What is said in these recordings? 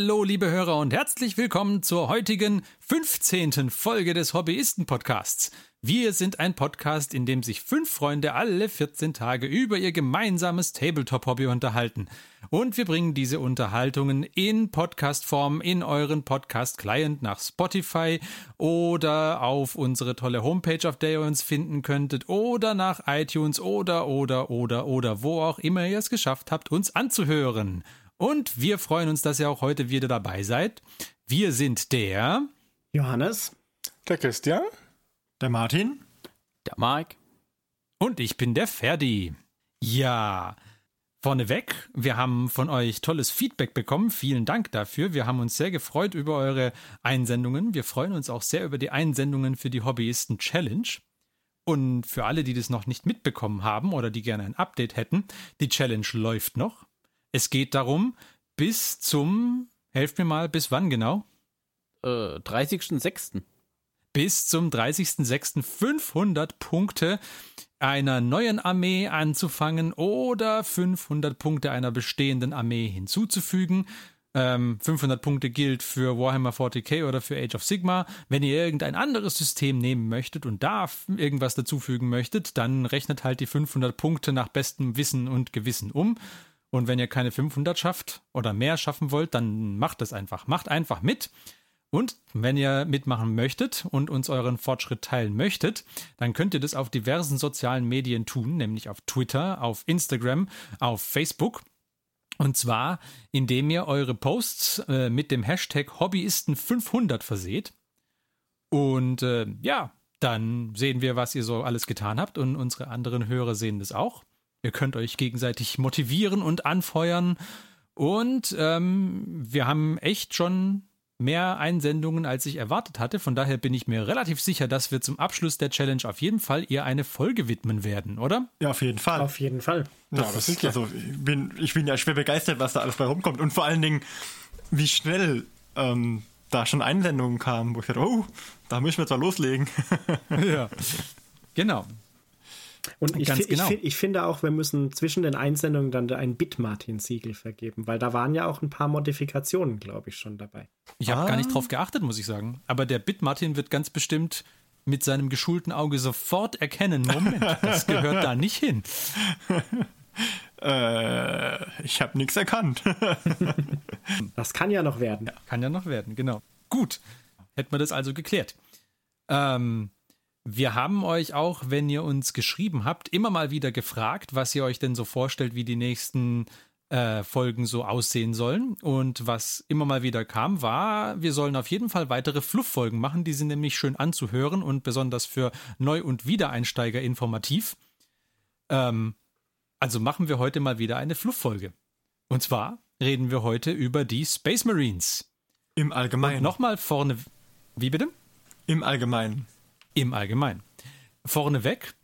Hallo, liebe Hörer und herzlich willkommen zur heutigen 15. Folge des Hobbyisten-Podcasts. Wir sind ein Podcast, in dem sich fünf Freunde alle 14 Tage über ihr gemeinsames Tabletop-Hobby unterhalten. Und wir bringen diese Unterhaltungen in Podcast-Form in euren Podcast-Client nach Spotify oder auf unsere tolle Homepage, auf der ihr uns finden könntet, oder nach iTunes oder, oder, oder, oder, wo auch immer ihr es geschafft habt, uns anzuhören. Und wir freuen uns, dass ihr auch heute wieder dabei seid. Wir sind der Johannes, der Christian, der Martin, der Mike und ich bin der Ferdi. Ja, vorneweg, wir haben von euch tolles Feedback bekommen. Vielen Dank dafür. Wir haben uns sehr gefreut über eure Einsendungen. Wir freuen uns auch sehr über die Einsendungen für die Hobbyisten Challenge. Und für alle, die das noch nicht mitbekommen haben oder die gerne ein Update hätten, die Challenge läuft noch. Es geht darum, bis zum, helft mir mal, bis wann genau? Äh, 30.06. Bis zum 30.06. 500 Punkte einer neuen Armee anzufangen oder 500 Punkte einer bestehenden Armee hinzuzufügen. Ähm, 500 Punkte gilt für Warhammer 40k oder für Age of Sigma. Wenn ihr irgendein anderes System nehmen möchtet und da irgendwas dazufügen möchtet, dann rechnet halt die 500 Punkte nach bestem Wissen und Gewissen um. Und wenn ihr keine 500 schafft oder mehr schaffen wollt, dann macht es einfach. Macht einfach mit. Und wenn ihr mitmachen möchtet und uns euren Fortschritt teilen möchtet, dann könnt ihr das auf diversen sozialen Medien tun, nämlich auf Twitter, auf Instagram, auf Facebook. Und zwar, indem ihr eure Posts äh, mit dem Hashtag Hobbyisten500 verseht. Und äh, ja, dann sehen wir, was ihr so alles getan habt und unsere anderen Hörer sehen das auch. Ihr könnt euch gegenseitig motivieren und anfeuern. Und ähm, wir haben echt schon mehr Einsendungen, als ich erwartet hatte. Von daher bin ich mir relativ sicher, dass wir zum Abschluss der Challenge auf jeden Fall ihr eine Folge widmen werden, oder? Ja, auf jeden Fall. Auf jeden Fall. Das, ja, das ist also, ich bin, ich bin ja schwer begeistert, was da alles bei rumkommt. Und vor allen Dingen, wie schnell ähm, da schon Einsendungen kamen, wo ich dachte, oh, da müssen wir zwar loslegen. ja. Genau. Und ich, fi genau. ich, ich, finde auch, wir müssen zwischen den Einsendungen dann ein Bit-Martin-Siegel vergeben, weil da waren ja auch ein paar Modifikationen, glaube ich, schon dabei. Ich habe ah. gar nicht drauf geachtet, muss ich sagen. Aber der Bit-Martin wird ganz bestimmt mit seinem geschulten Auge sofort erkennen, Moment, das gehört da nicht hin. Äh, ich habe nichts erkannt. das kann ja noch werden. Ja, kann ja noch werden, genau. Gut, hätten wir das also geklärt. Ähm, wir haben euch auch, wenn ihr uns geschrieben habt, immer mal wieder gefragt, was ihr euch denn so vorstellt, wie die nächsten äh, Folgen so aussehen sollen. Und was immer mal wieder kam, war, wir sollen auf jeden Fall weitere Fluff-Folgen machen. Die sind nämlich schön anzuhören und besonders für Neu- und Wiedereinsteiger informativ. Ähm, also machen wir heute mal wieder eine Fluff-Folge. Und zwar reden wir heute über die Space Marines. Im Allgemeinen. Nochmal vorne. Wie bitte? Im Allgemeinen. Im Allgemeinen. Vorneweg,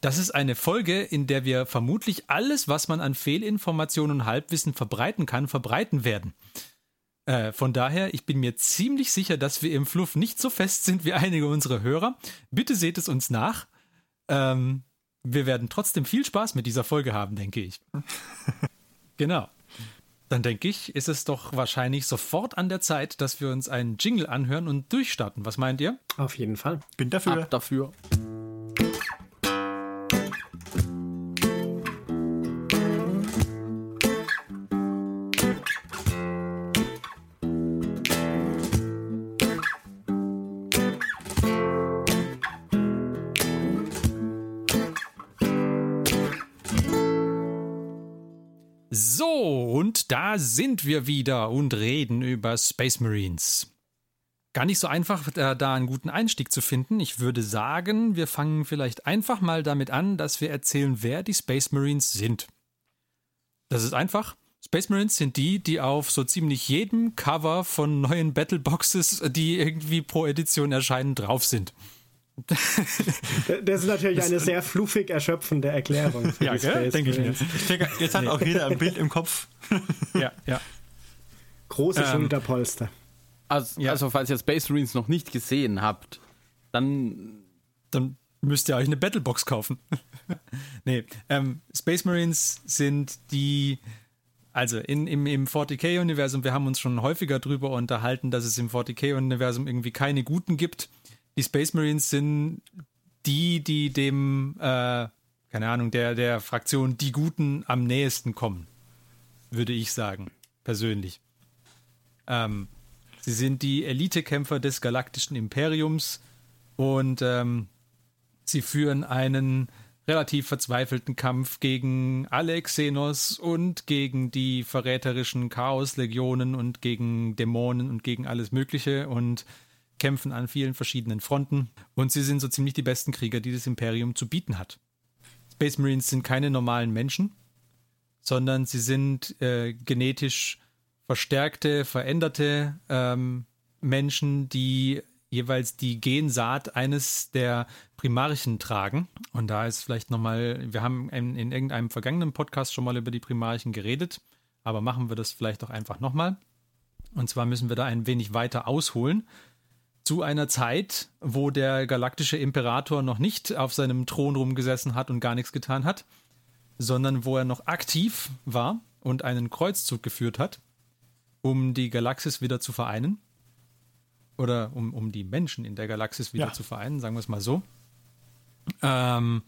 das ist eine Folge, in der wir vermutlich alles, was man an Fehlinformationen und Halbwissen verbreiten kann, verbreiten werden. Äh, von daher, ich bin mir ziemlich sicher, dass wir im Fluff nicht so fest sind wie einige unserer Hörer. Bitte seht es uns nach. Ähm, wir werden trotzdem viel Spaß mit dieser Folge haben, denke ich. genau. Dann denke ich, ist es doch wahrscheinlich sofort an der Zeit, dass wir uns einen Jingle anhören und durchstarten. Was meint ihr? Auf jeden Fall. Bin dafür. Ab dafür. Da sind wir wieder und reden über Space Marines. Gar nicht so einfach, da, da, einen guten Einstieg zu finden. Ich würde sagen, wir fangen vielleicht einfach mal damit an, dass wir erzählen, wer die Space Marines sind. Das ist einfach. Space Marines sind die, die auf so ziemlich jedem Cover von neuen Battleboxes, die irgendwie pro Edition erscheinen, drauf sind. Das ist natürlich eine sehr fluffig erschöpfende Erklärung. ja, denke ich mir. Jetzt hat auch jeder ein Bild im Kopf. ja, ja. Große ähm, Schulterpolster. Also, ja. also, falls ihr Space Marines noch nicht gesehen habt, dann. Dann müsst ihr euch eine Battlebox kaufen. nee, ähm, Space Marines sind die Also in, im, im 40k-Universum, wir haben uns schon häufiger darüber unterhalten, dass es im 40k-Universum irgendwie keine Guten gibt. Die Space Marines sind die, die dem, äh, keine Ahnung, der, der Fraktion die Guten am nächsten kommen, würde ich sagen, persönlich. Ähm, sie sind die Elitekämpfer des galaktischen Imperiums und ähm, sie führen einen relativ verzweifelten Kampf gegen alle Xenos und gegen die verräterischen Chaoslegionen und gegen Dämonen und gegen alles Mögliche und kämpfen an vielen verschiedenen Fronten. Und sie sind so ziemlich die besten Krieger, die das Imperium zu bieten hat. Space Marines sind keine normalen Menschen, sondern sie sind äh, genetisch verstärkte, veränderte ähm, Menschen, die jeweils die Gensaat eines der Primarchen tragen. Und da ist vielleicht nochmal, wir haben in, in, irgendeinem vergangenen Podcast schon mal über die Primarchen geredet, aber machen wir das vielleicht auch einfach nochmal. Und zwar müssen wir da ein wenig weiter ausholen. Zu einer Zeit, wo der galaktische Imperator noch nicht auf seinem Thron rumgesessen hat und gar nichts getan hat, sondern wo er noch aktiv war und einen Kreuzzug geführt hat, um die Galaxis wieder zu vereinen oder um, um die Menschen in der Galaxis wieder ja. zu vereinen, sagen wir es mal so. Ähm,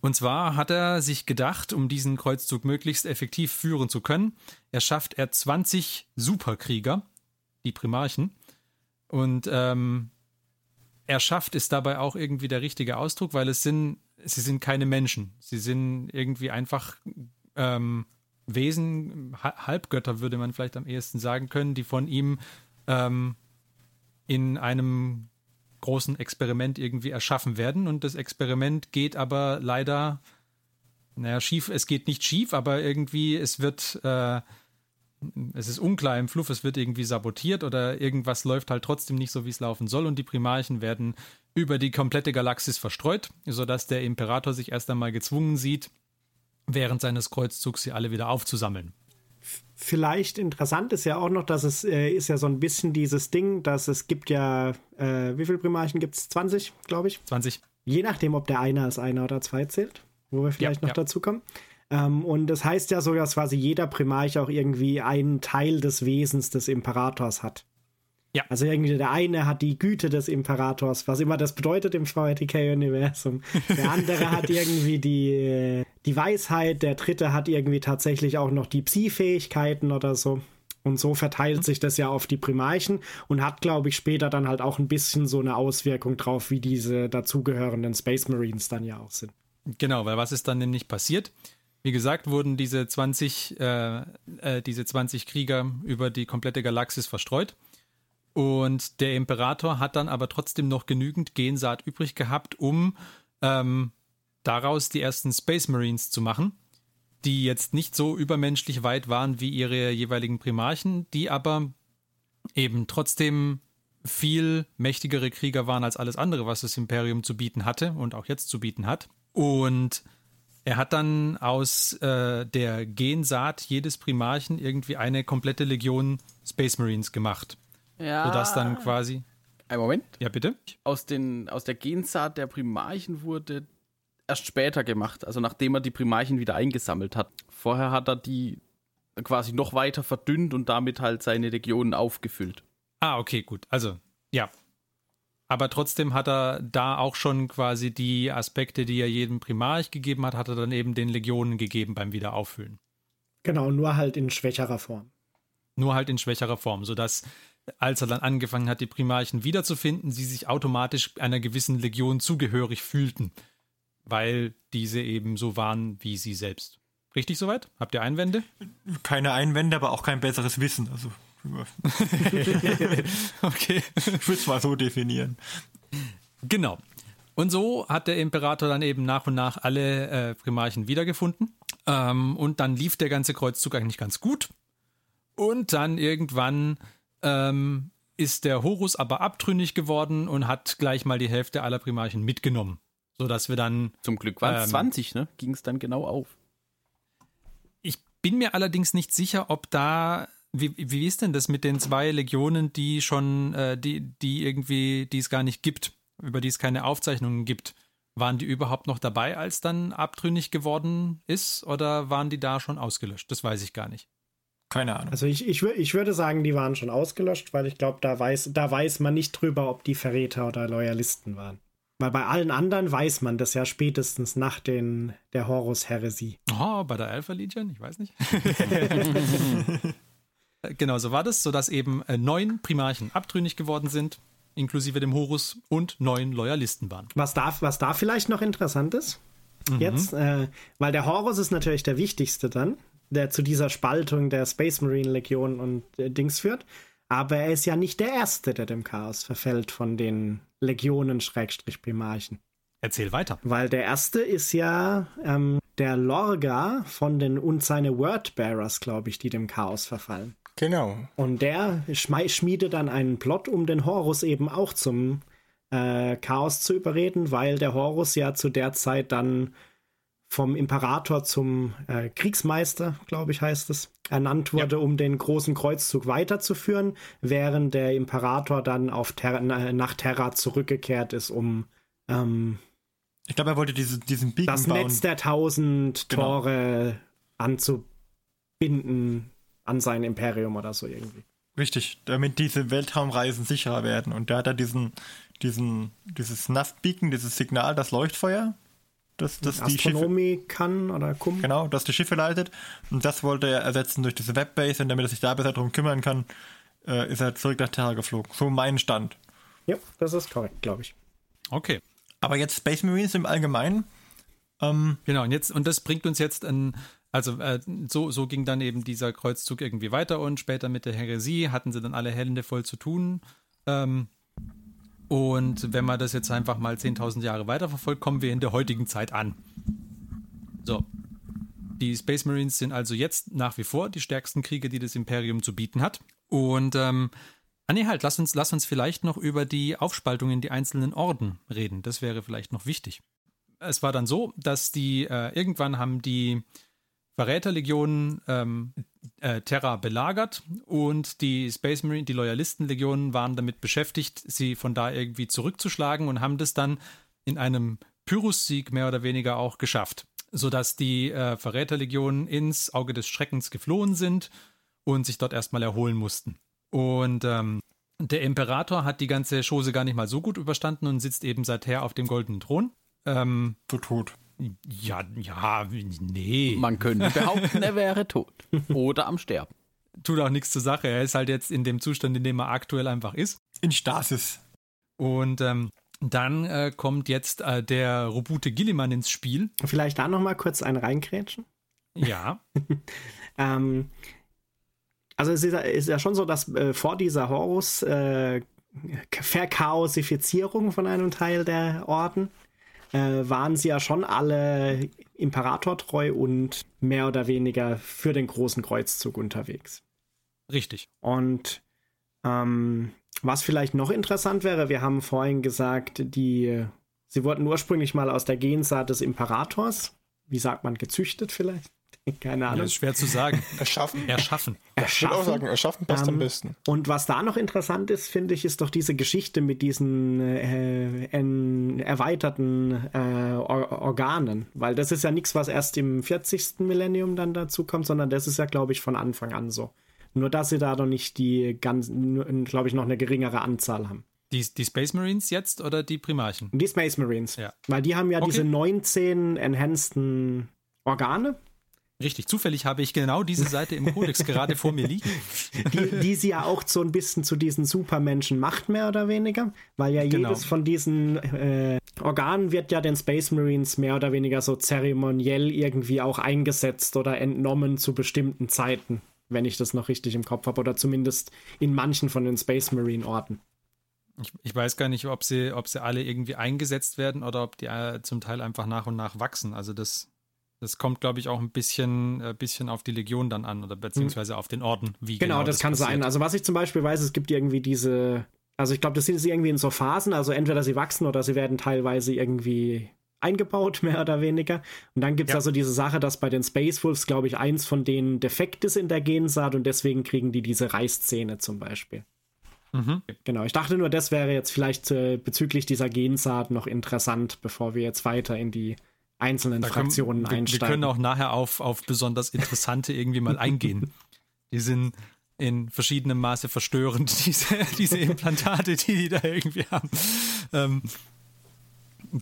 und zwar hat er sich gedacht, um diesen Kreuzzug möglichst effektiv führen zu können, erschafft er 20 Superkrieger, die Primarchen. Und ähm, erschafft ist dabei auch irgendwie der richtige Ausdruck, weil es sind, sie sind keine Menschen. Sie sind irgendwie einfach ähm, Wesen, Halbgötter würde man vielleicht am ehesten sagen können, die von ihm ähm, in einem großen Experiment irgendwie erschaffen werden. Und das Experiment geht aber leider, naja, schief, es geht nicht schief, aber irgendwie, es wird, äh, es ist unklar im Fluff, es wird irgendwie sabotiert oder irgendwas läuft halt trotzdem nicht so, wie es laufen soll. Und die Primarchen werden über die komplette Galaxis verstreut, sodass der Imperator sich erst einmal gezwungen sieht, während seines Kreuzzugs sie alle wieder aufzusammeln vielleicht interessant ist ja auch noch, dass es äh, ist ja so ein bisschen dieses Ding, dass es gibt ja, äh, wie viele Primarchen gibt es? 20, glaube ich. 20. Je nachdem, ob der eine als einer oder zwei zählt, wo wir vielleicht ja, noch ja. dazu kommen. Ähm, und das heißt ja so, dass quasi jeder Primarch auch irgendwie einen Teil des Wesens des Imperators hat. Ja. Also irgendwie der eine hat die Güte des Imperators, was immer das bedeutet im VRTK-Universum. Der andere hat irgendwie die, die Weisheit, der dritte hat irgendwie tatsächlich auch noch die Psi-Fähigkeiten oder so. Und so verteilt sich das ja auf die Primarchen und hat, glaube ich, später dann halt auch ein bisschen so eine Auswirkung drauf, wie diese dazugehörenden Space Marines dann ja auch sind. Genau, weil was ist dann nämlich passiert? Wie gesagt, wurden diese 20, äh, äh, diese 20 Krieger über die komplette Galaxis verstreut. Und der Imperator hat dann aber trotzdem noch genügend Gensaat übrig gehabt, um ähm, daraus die ersten Space Marines zu machen, die jetzt nicht so übermenschlich weit waren wie ihre jeweiligen Primarchen, die aber eben trotzdem viel mächtigere Krieger waren als alles andere, was das Imperium zu bieten hatte und auch jetzt zu bieten hat. Und er hat dann aus äh, der Gensaat jedes Primarchen irgendwie eine komplette Legion Space Marines gemacht. Ja. Sodass dann quasi. Ein Moment. Ja, bitte. Aus, den, aus der Gensaat der Primarchen wurde erst später gemacht, also nachdem er die Primarchen wieder eingesammelt hat. Vorher hat er die quasi noch weiter verdünnt und damit halt seine Regionen aufgefüllt. Ah, okay, gut. Also, ja. Aber trotzdem hat er da auch schon quasi die Aspekte, die er jedem Primarch gegeben hat, hat er dann eben den Legionen gegeben beim Wiederauffüllen. Genau, nur halt in schwächerer Form. Nur halt in schwächerer Form, sodass als er dann angefangen hat, die Primarchen wiederzufinden, sie sich automatisch einer gewissen Legion zugehörig fühlten, weil diese eben so waren wie sie selbst. Richtig soweit? Habt ihr Einwände? Keine Einwände, aber auch kein besseres Wissen. Also okay. Ich würde es mal so definieren. Genau. Und so hat der Imperator dann eben nach und nach alle äh, Primarchen wiedergefunden. Ähm, und dann lief der ganze Kreuzzug eigentlich ganz gut. Und dann irgendwann ähm, ist der Horus aber abtrünnig geworden und hat gleich mal die Hälfte aller Primarchen mitgenommen. Sodass wir dann. Zum Glück waren es ähm, 20, ne? Ging es dann genau auf. Ich bin mir allerdings nicht sicher, ob da. Wie, wie ist denn das mit den zwei Legionen, die schon, äh, die, die irgendwie, die es gar nicht gibt, über die es keine Aufzeichnungen gibt? Waren die überhaupt noch dabei, als dann abtrünnig geworden ist, oder waren die da schon ausgelöscht? Das weiß ich gar nicht. Keine Ahnung. Also ich, ich, ich würde sagen, die waren schon ausgelöscht, weil ich glaube, da weiß, da weiß man nicht drüber, ob die Verräter oder Loyalisten waren. Weil bei allen anderen weiß man das ja spätestens nach den, der Horus-Heresie. Oh, bei der Alpha Legion? Ich weiß nicht. genau, so war das, sodass eben äh, neun Primarchen abtrünnig geworden sind, inklusive dem Horus, und neun Loyalisten waren. Was da, was da vielleicht noch interessant ist, mhm. jetzt, äh, weil der Horus ist natürlich der wichtigste dann, der zu dieser Spaltung der Space Marine Legion und äh, Dings führt. Aber er ist ja nicht der Erste, der dem Chaos verfällt von den Legionen Schrägstrich Primarchen. Erzähl weiter. Weil der erste ist ja ähm, der Lorga von den und seine Wordbearers, glaube ich, die dem Chaos verfallen. Genau. Und der schmiedet dann einen Plot, um den Horus eben auch zum äh, Chaos zu überreden, weil der Horus ja zu der Zeit dann vom Imperator zum äh, Kriegsmeister, glaube ich, heißt es, ernannt wurde, ja. um den großen Kreuzzug weiterzuführen, während der Imperator dann auf Ter nach Terra zurückgekehrt ist, um ähm, ich glaube, er wollte diese, diesen Beacon das bauen. Netz der tausend genau. Tore anzubinden an sein Imperium oder so irgendwie. Richtig, damit diese Weltraumreisen sicherer werden. Und da hat er diesen, diesen, dieses Naft-Beacon, dieses Signal, das Leuchtfeuer, dass, dass die Schiffe kann oder kum. Genau, dass die Schiffe leitet. Und das wollte er ersetzen durch diese Webbase und damit er sich da besser darum kümmern kann, äh, ist er zurück nach Terra geflogen. So mein Stand. Ja, das ist korrekt, glaube ich. Okay. Aber jetzt Space Marines im Allgemeinen. Ähm, genau, und jetzt, und das bringt uns jetzt an, also äh, so, so ging dann eben dieser Kreuzzug irgendwie weiter und später mit der Heresie hatten sie dann alle Hände voll zu tun. Ähm, und wenn man das jetzt einfach mal 10.000 Jahre weiterverfolgt, kommen wir in der heutigen Zeit an. So. Die Space Marines sind also jetzt nach wie vor die stärksten Kriege, die das Imperium zu bieten hat. Und, ähm, ah nee, halt, lass uns, lass uns vielleicht noch über die Aufspaltung in die einzelnen Orden reden. Das wäre vielleicht noch wichtig. Es war dann so, dass die, äh, irgendwann haben die Verräterlegionen ähm, äh, Terra belagert und die Space Marine, die Loyalistenlegionen waren damit beschäftigt, sie von da irgendwie zurückzuschlagen und haben das dann in einem Pyrrhus-Sieg mehr oder weniger auch geschafft, sodass die äh, Verräterlegionen ins Auge des Schreckens geflohen sind und sich dort erstmal erholen mussten. Und ähm, der Imperator hat die ganze Chose gar nicht mal so gut überstanden und sitzt eben seither auf dem goldenen Thron. Ähm, Zu tot. Ja, ja, nee. Man könnte behaupten, er wäre tot. Oder am Sterben. Tut auch nichts zur Sache. Er ist halt jetzt in dem Zustand, in dem er aktuell einfach ist. In Stasis. Und ähm, dann äh, kommt jetzt äh, der Robute Gilliman ins Spiel. Vielleicht da nochmal kurz ein reinkrätschen. Ja. ähm, also es ist, ist, ja schon so, dass äh, vor dieser Horus äh, Verchaosifizierung von einem Teil der Orden waren sie ja schon alle imperatortreu und mehr oder weniger für den großen Kreuzzug unterwegs. Richtig. Und ähm, was vielleicht noch interessant wäre, wir haben vorhin gesagt, die, sie wurden ursprünglich mal aus der Gensaat des Imperators, wie sagt man, gezüchtet vielleicht? Keine Ahnung. das ist schwer zu sagen. Erschaffen. Erschaffen. Ich würde auch sagen, erschaffen passt ähm, am besten. Und was da noch interessant ist, finde ich, ist doch diese Geschichte mit diesen äh, erweiterten äh, Or Organen. Weil das ist ja nichts, was erst im 40. Millennium dann dazu kommt, sondern das ist ja, glaube ich, von Anfang an so. Nur, dass sie da noch nicht die ganz, glaube ich, noch eine geringere Anzahl haben. Die, die Space Marines jetzt oder die Primarchen? Die Space Marines. Ja. Weil die haben ja okay. diese 19 enhanceden Organe Richtig, zufällig habe ich genau diese Seite im Kodex gerade vor mir liegen. Die, die sie ja auch so ein bisschen zu diesen Supermenschen macht, mehr oder weniger. Weil ja genau. jedes von diesen äh, Organen wird ja den Space Marines mehr oder weniger so zeremoniell irgendwie auch eingesetzt oder entnommen zu bestimmten Zeiten, wenn ich das noch richtig im Kopf habe. Oder zumindest in manchen von den Space Marine Orten. Ich, ich, weiß gar nicht, ob sie, ob sie alle irgendwie eingesetzt werden oder ob die äh, zum Teil einfach nach und nach wachsen. Also das das kommt, glaube ich, auch ein bisschen, äh, bisschen auf die Legion dann an oder beziehungsweise mhm. auf den Orden. Wie genau, genau das, das kann passiert. sein. Also was ich zum Beispiel weiß, es gibt irgendwie diese, also ich glaube, das sind irgendwie in so Phasen, also entweder sie wachsen oder sie werden teilweise irgendwie eingebaut, mehr oder weniger. Und dann gibt es ja. also diese Sache, dass bei den Space Wolves, glaube ich, eins von denen defekt ist in der Gensaat und deswegen kriegen die diese Reißzähne zum Beispiel. Mhm. Genau, ich dachte nur, das wäre jetzt vielleicht äh, bezüglich dieser Gensaat noch interessant, bevor wir jetzt weiter in die einzelnen da Fraktionen können, einsteigen. Wir können auch nachher auf, auf besonders interessante irgendwie mal eingehen. Die sind in verschiedenem Maße verstörend, diese, diese Implantate, die die da irgendwie haben. Ähm,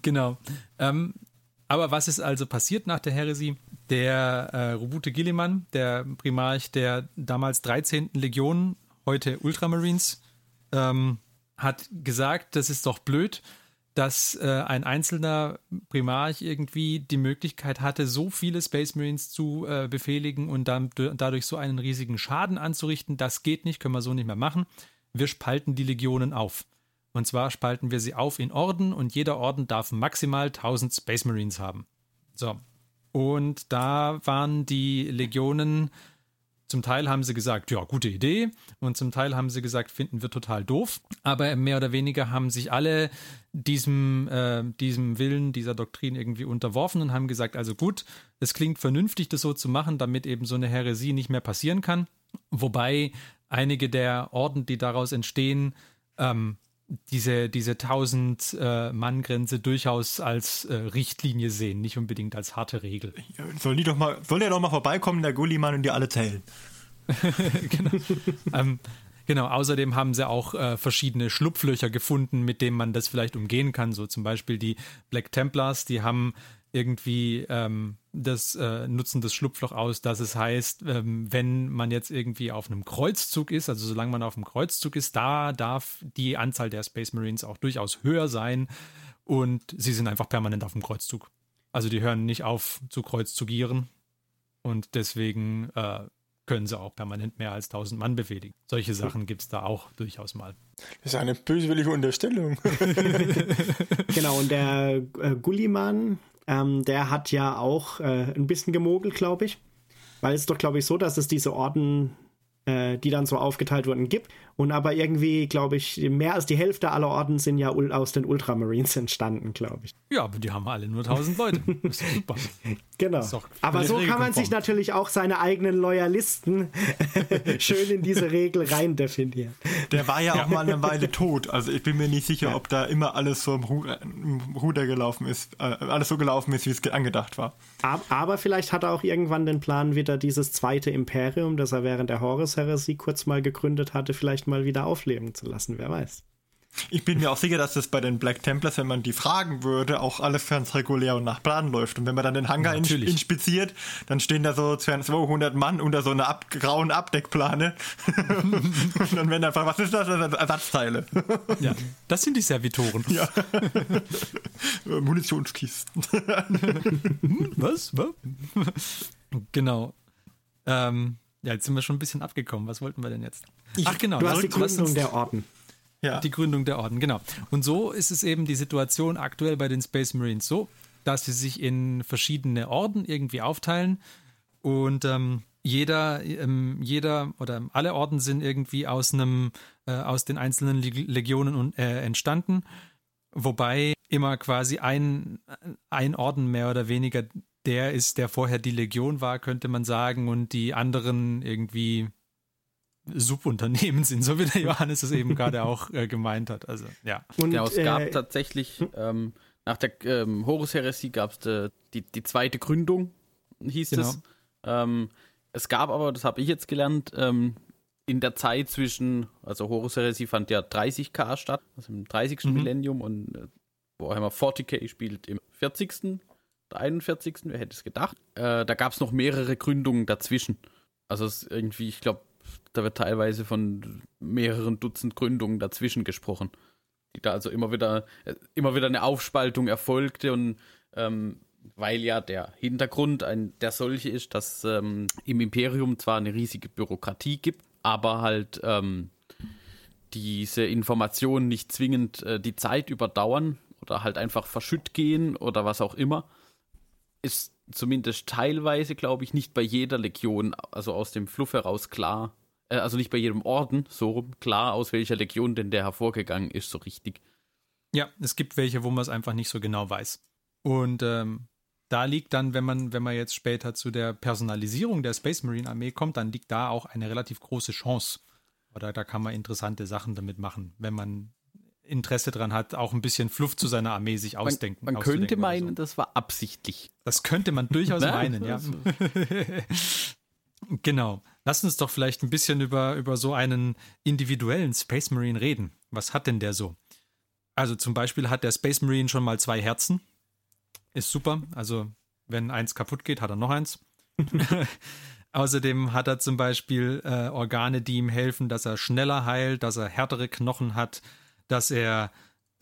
genau. Ähm, aber was ist also passiert nach der Heresie? Der äh, Robute Gilliman, der Primarch der damals 13. Legion, heute Ultramarines, ähm, hat gesagt, das ist doch blöd, dass äh, ein einzelner Primarch irgendwie die Möglichkeit hatte, so viele Space Marines zu äh, befehligen und dann dadurch so einen riesigen Schaden anzurichten. Das geht nicht, können wir so nicht mehr machen. Wir spalten die Legionen auf. Und zwar spalten wir sie auf in Orden und jeder Orden darf maximal 1000 Space Marines haben. So. Und da waren die Legionen zum Teil haben sie gesagt, ja, gute Idee. Und zum Teil haben sie gesagt, finden wir total doof. Aber mehr oder weniger haben sich alle diesem, äh, diesem Willen, dieser Doktrin irgendwie unterworfen und haben gesagt, also gut, es klingt vernünftig, das so zu machen, damit eben so eine Häresie nicht mehr passieren kann. Wobei einige der Orden, die daraus entstehen, ähm, diese, diese 1000-Mann-Grenze äh, durchaus als äh, Richtlinie sehen, nicht unbedingt als harte Regel. Soll, die doch mal, soll der doch mal vorbeikommen, der Gullimann, und die alle zählen? genau. ähm, genau, außerdem haben sie auch äh, verschiedene Schlupflöcher gefunden, mit denen man das vielleicht umgehen kann. So zum Beispiel die Black Templars, die haben irgendwie ähm, das äh, nutzen das Schlupfloch aus, dass es heißt, ähm, wenn man jetzt irgendwie auf einem Kreuzzug ist, also solange man auf einem Kreuzzug ist, da darf die Anzahl der Space Marines auch durchaus höher sein und sie sind einfach permanent auf dem Kreuzzug. Also die hören nicht auf zu kreuzzugieren und deswegen äh, können sie auch permanent mehr als 1000 Mann befehligen. Solche Sachen gibt es da auch durchaus mal. Das ist eine böswillige Unterstellung. genau, und der äh, Gulliman, ähm, der hat ja auch äh, ein bisschen gemogelt, glaube ich. Weil es doch, glaube ich, so, dass es diese Orden äh, die dann so aufgeteilt wurden, gibt. Und aber irgendwie, glaube ich, mehr als die Hälfte aller Orden sind ja aus den Ultramarines entstanden, glaube ich. Ja, aber die haben alle nur 1000 Leute. Das ist super. genau. Ist aber so kann man sich natürlich auch seine eigenen Loyalisten schön in diese Regel rein definieren. Der war ja auch mal eine Weile tot. Also ich bin mir nicht sicher, ja. ob da immer alles so im, Ruder gelaufen ist, äh, alles so gelaufen ist, wie es angedacht war. Aber, aber vielleicht hat er auch irgendwann den Plan, wieder dieses zweite Imperium, das er während der Horus Heresy kurz mal gegründet hatte, vielleicht mal wieder aufleben zu lassen, wer weiß. Ich bin mir auch sicher, dass das bei den Black Templars, wenn man die fragen würde, auch alles ganz regulär und nach Plan läuft. Und wenn man dann den Hangar in, inspiziert, dann stehen da so 200 Mann unter so einer ab, grauen Abdeckplane. und dann werden einfach, was ist das? Ersatzteile. ja, das sind die Servitoren. Ja. Munitionskisten. was? was? genau. Ähm, ja, jetzt sind wir schon ein bisschen abgekommen. Was wollten wir denn jetzt? Ich, Ach genau, du hast die Gründung der Orden. Ja. Die Gründung der Orden, genau. Und so ist es eben die Situation aktuell bei den Space Marines so, dass sie sich in verschiedene Orden irgendwie aufteilen und ähm, jeder, ähm, jeder oder alle Orden sind irgendwie aus einem, äh, aus den einzelnen Legionen und, äh, entstanden, wobei immer quasi ein, ein Orden mehr oder weniger der ist, der vorher die Legion war, könnte man sagen, und die anderen irgendwie Subunternehmen sind, so wie der Johannes es eben gerade auch äh, gemeint hat. Also, ja. Und ja, es gab äh, tatsächlich, ähm, nach der ähm, Horus-Heresie gab es äh, die, die zweite Gründung, hieß genau. es. Ähm, es gab aber, das habe ich jetzt gelernt, ähm, in der Zeit zwischen, also Horus-Heresie fand ja 30k statt, also im 30. Mhm. Millennium und äh, Warhammer 40k spielt im 40. 41. Wer hätte es gedacht? Äh, da gab es noch mehrere Gründungen dazwischen. Also irgendwie, ich glaube, da wird teilweise von mehreren Dutzend Gründungen dazwischen gesprochen. Die da also immer wieder, äh, immer wieder eine Aufspaltung erfolgte und ähm, weil ja der Hintergrund ein, der solche ist, dass ähm, im Imperium zwar eine riesige Bürokratie gibt, aber halt ähm, diese Informationen nicht zwingend äh, die Zeit überdauern oder halt einfach verschütt gehen oder was auch immer ist zumindest teilweise, glaube ich, nicht bei jeder Legion, also aus dem Fluff heraus klar, äh, also nicht bei jedem Orden so klar, aus welcher Legion denn der hervorgegangen ist, so richtig. Ja, es gibt welche, wo man es einfach nicht so genau weiß. Und ähm, da liegt dann, wenn man, wenn man jetzt später zu der Personalisierung der Space Marine Armee kommt, dann liegt da auch eine relativ große Chance. Oder da kann man interessante Sachen damit machen, wenn man Interesse dran hat, auch ein bisschen Fluff zu seiner Armee sich ausdenken. Man, man könnte meinen, so. das war absichtlich. Das könnte man durchaus meinen, ja. Genau. Lass uns doch vielleicht ein bisschen über, über so einen individuellen Space Marine reden. Was hat denn der so? Also zum Beispiel hat der Space Marine schon mal zwei Herzen. Ist super. Also wenn eins kaputt geht, hat er noch eins. Außerdem hat er zum Beispiel äh, Organe, die ihm helfen, dass er schneller heilt, dass er härtere Knochen hat, dass er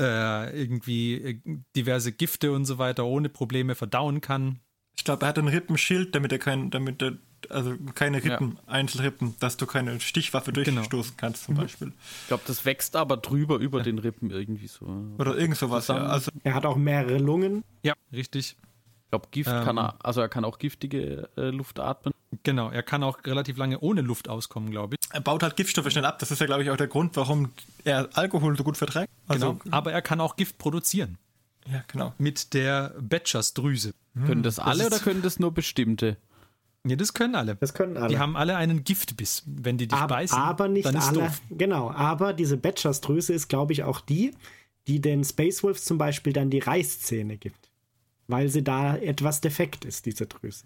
äh, irgendwie äh, diverse Gifte und so weiter ohne Probleme verdauen kann. Ich glaube, er hat ein Rippenschild, damit er kein, damit er, also keine Rippen, ja. Einzelrippen, dass du keine Stichwaffe genau. durchstoßen genau. kannst, zum mhm. Beispiel. Ich glaube, das wächst aber drüber über ja. den Rippen irgendwie so. Oder irgend sowas, ja. Also, er hat auch mehrere Lungen. Ja, richtig. Ich glaube, Gift ähm, kann er, also er kann auch giftige äh, Luft atmen. Genau, er kann auch relativ lange ohne Luft auskommen, glaube ich. Er baut halt Giftstoffe schnell ab. Das ist ja, glaube ich, auch der Grund, warum er Alkohol so gut verträgt. Also, genau, aber er kann auch Gift produzieren. Ja, genau. Mit der Batchers-Drüse. Hm, können das alle das oder können das nur bestimmte? Ja, das können alle. Das können alle. Die haben alle einen Giftbiss. Wenn die dich aber, beißen, aber nicht dann ist alle. doof. Genau, aber diese Batchers-Drüse ist, glaube ich, auch die, die den Space Wolves zum Beispiel dann die Reißzähne gibt weil sie da etwas defekt ist, diese Drüse.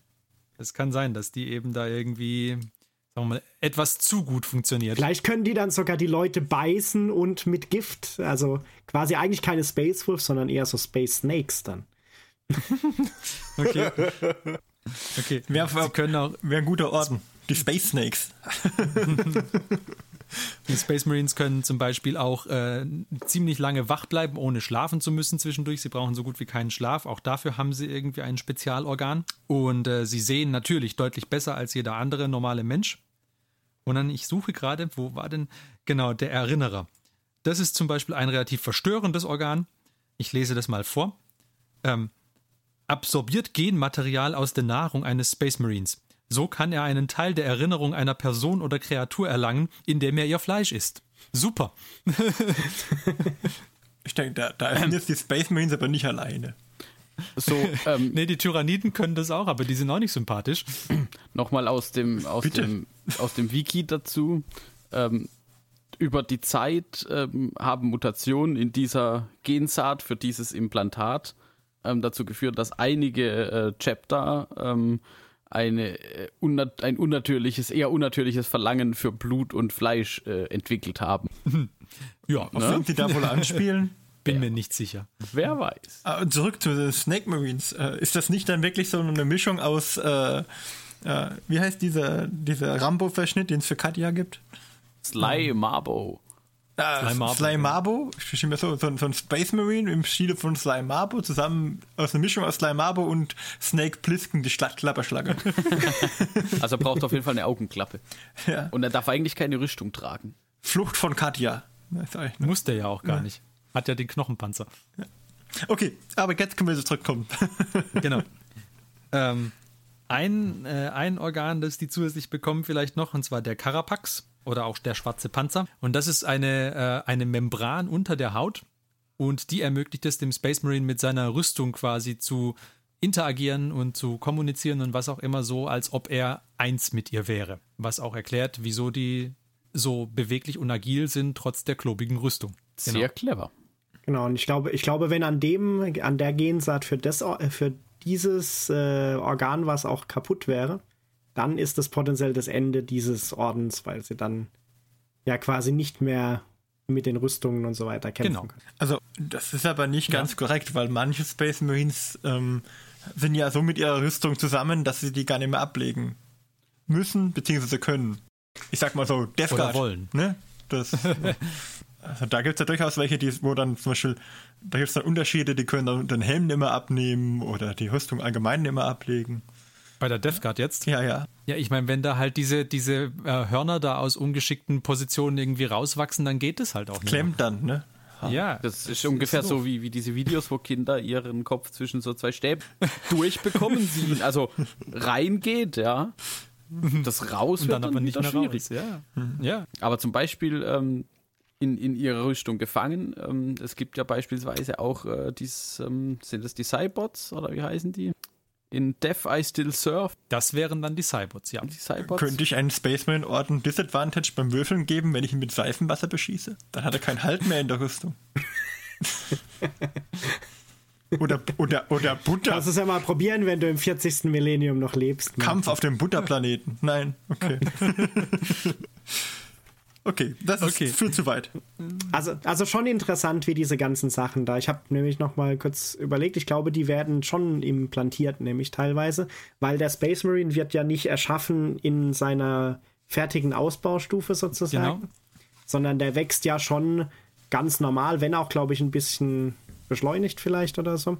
Es kann sein, dass die eben da irgendwie, sagen wir mal, etwas zu gut funktioniert. Vielleicht können die dann sogar die Leute beißen und mit Gift, also quasi eigentlich keine Space Wolves, sondern eher so Space Snakes dann. okay. Okay. Wäre wär ein guter Orden. Die Space Snakes. Die Space Marines können zum Beispiel auch äh, ziemlich lange wach bleiben, ohne schlafen zu müssen zwischendurch. Sie brauchen so gut wie keinen Schlaf. Auch dafür haben sie irgendwie ein Spezialorgan. Und äh, sie sehen natürlich deutlich besser als jeder andere normale Mensch. Und dann, ich suche gerade, wo war denn genau der Erinnerer? Das ist zum Beispiel ein relativ verstörendes Organ. Ich lese das mal vor. Ähm, absorbiert Genmaterial aus der Nahrung eines Space Marines. So kann er einen Teil der Erinnerung einer Person oder Kreatur erlangen, indem er ihr Fleisch isst. Super. ich denke, da, da sind jetzt die Space Marines aber nicht alleine. So, ähm, nee, die Tyranniden können das auch, aber die sind auch nicht sympathisch. Nochmal aus dem, aus dem, aus dem Wiki dazu. Ähm, über die Zeit ähm, haben Mutationen in dieser Gensaat für dieses Implantat ähm, dazu geführt, dass einige äh, Chapter ähm, eine, äh, ein unnatürliches, eher unnatürliches Verlangen für Blut und Fleisch äh, entwickelt haben. ja, auf ne? Sie da wohl anspielen? Bin ja. mir nicht sicher. Wer weiß. Ah, zurück zu den Snake Marines. Äh, ist das nicht dann wirklich so eine Mischung aus, äh, äh, wie heißt dieser, dieser Rambo-Verschnitt, den es für Katja gibt? Sly Marbo. Äh, Sly Marbo, ich mir so, so, so, ein Space Marine im Stile von Sly Marbo, zusammen aus einer Mischung aus Sly Marbo und Snake Plissken, die Klapperschlange. also er braucht auf jeden Fall eine Augenklappe. Ja. Und er darf eigentlich keine Rüstung tragen. Flucht von Katja. Muss der ja auch gar ja. nicht. Hat ja den Knochenpanzer. Ja. Okay, aber jetzt können wir zurückkommen. genau. Ähm, ein, äh, ein Organ, das die zusätzlich bekommen, vielleicht noch, und zwar der Carapax oder auch der schwarze Panzer. Und das ist eine, äh, eine Membran unter der Haut und die ermöglicht es dem Space Marine mit seiner Rüstung quasi zu interagieren und zu kommunizieren und was auch immer so, als ob er eins mit ihr wäre. Was auch erklärt, wieso die so beweglich und agil sind, trotz der klobigen Rüstung. Genau. Sehr clever. Genau, und ich glaube, ich glaube, wenn an dem, an der Gensaat für das, für dieses äh, Organ was auch kaputt wäre, dann ist das potenziell das Ende dieses Ordens, weil sie dann ja quasi nicht mehr mit den Rüstungen und so weiter kämpfen genau. können. Also das ist aber nicht ganz ja. korrekt, weil manche Space Marines ähm, sind ja so mit ihrer Rüstung zusammen, dass sie die gar nicht mehr ablegen müssen bzw. können. Ich sag mal so, Death Guard, wollen. Ne? Das, also da gibt es ja durchaus welche, die, wo dann zum Beispiel, da gibt es dann Unterschiede, die können dann den Helm nicht mehr abnehmen oder die Rüstung allgemein nicht mehr ablegen. Bei der Death Guard jetzt? Ja, ja. Ja, ich meine, wenn da halt diese, diese äh, Hörner da aus ungeschickten Positionen irgendwie rauswachsen, dann geht es halt auch nicht. Klemmt dann, ne? Ja. Das ist ungefähr ist so wie, wie diese Videos, wo Kinder ihren Kopf zwischen so zwei Stäben durchbekommen sie, also reingeht, ja. Das raus Und dann aber nicht mehr schwierig. Raus. Ja. ja. Aber zum Beispiel ähm, in, in ihrer Rüstung gefangen. Ähm, es gibt ja beispielsweise auch äh, dies, ähm, sind das die Cybots oder wie heißen die? In Death I Still Surf. Das wären dann die Cybots, ja. Die Cybots. Könnte ich einen Spaceman-Orden Disadvantage beim Würfeln geben, wenn ich ihn mit Seifenwasser beschieße? Dann hat er keinen Halt mehr in der Rüstung. Oder, oder, oder Butter. Kannst du es ja mal probieren, wenn du im 40. Millennium noch lebst. Kampf auf dem Butterplaneten. Nein, okay. Okay, das ist okay. viel zu weit. Also, also schon interessant, wie diese ganzen Sachen da. Ich habe nämlich noch mal kurz überlegt. Ich glaube, die werden schon implantiert, nämlich teilweise, weil der Space Marine wird ja nicht erschaffen in seiner fertigen Ausbaustufe sozusagen, genau. sondern der wächst ja schon ganz normal, wenn auch, glaube ich, ein bisschen beschleunigt vielleicht oder so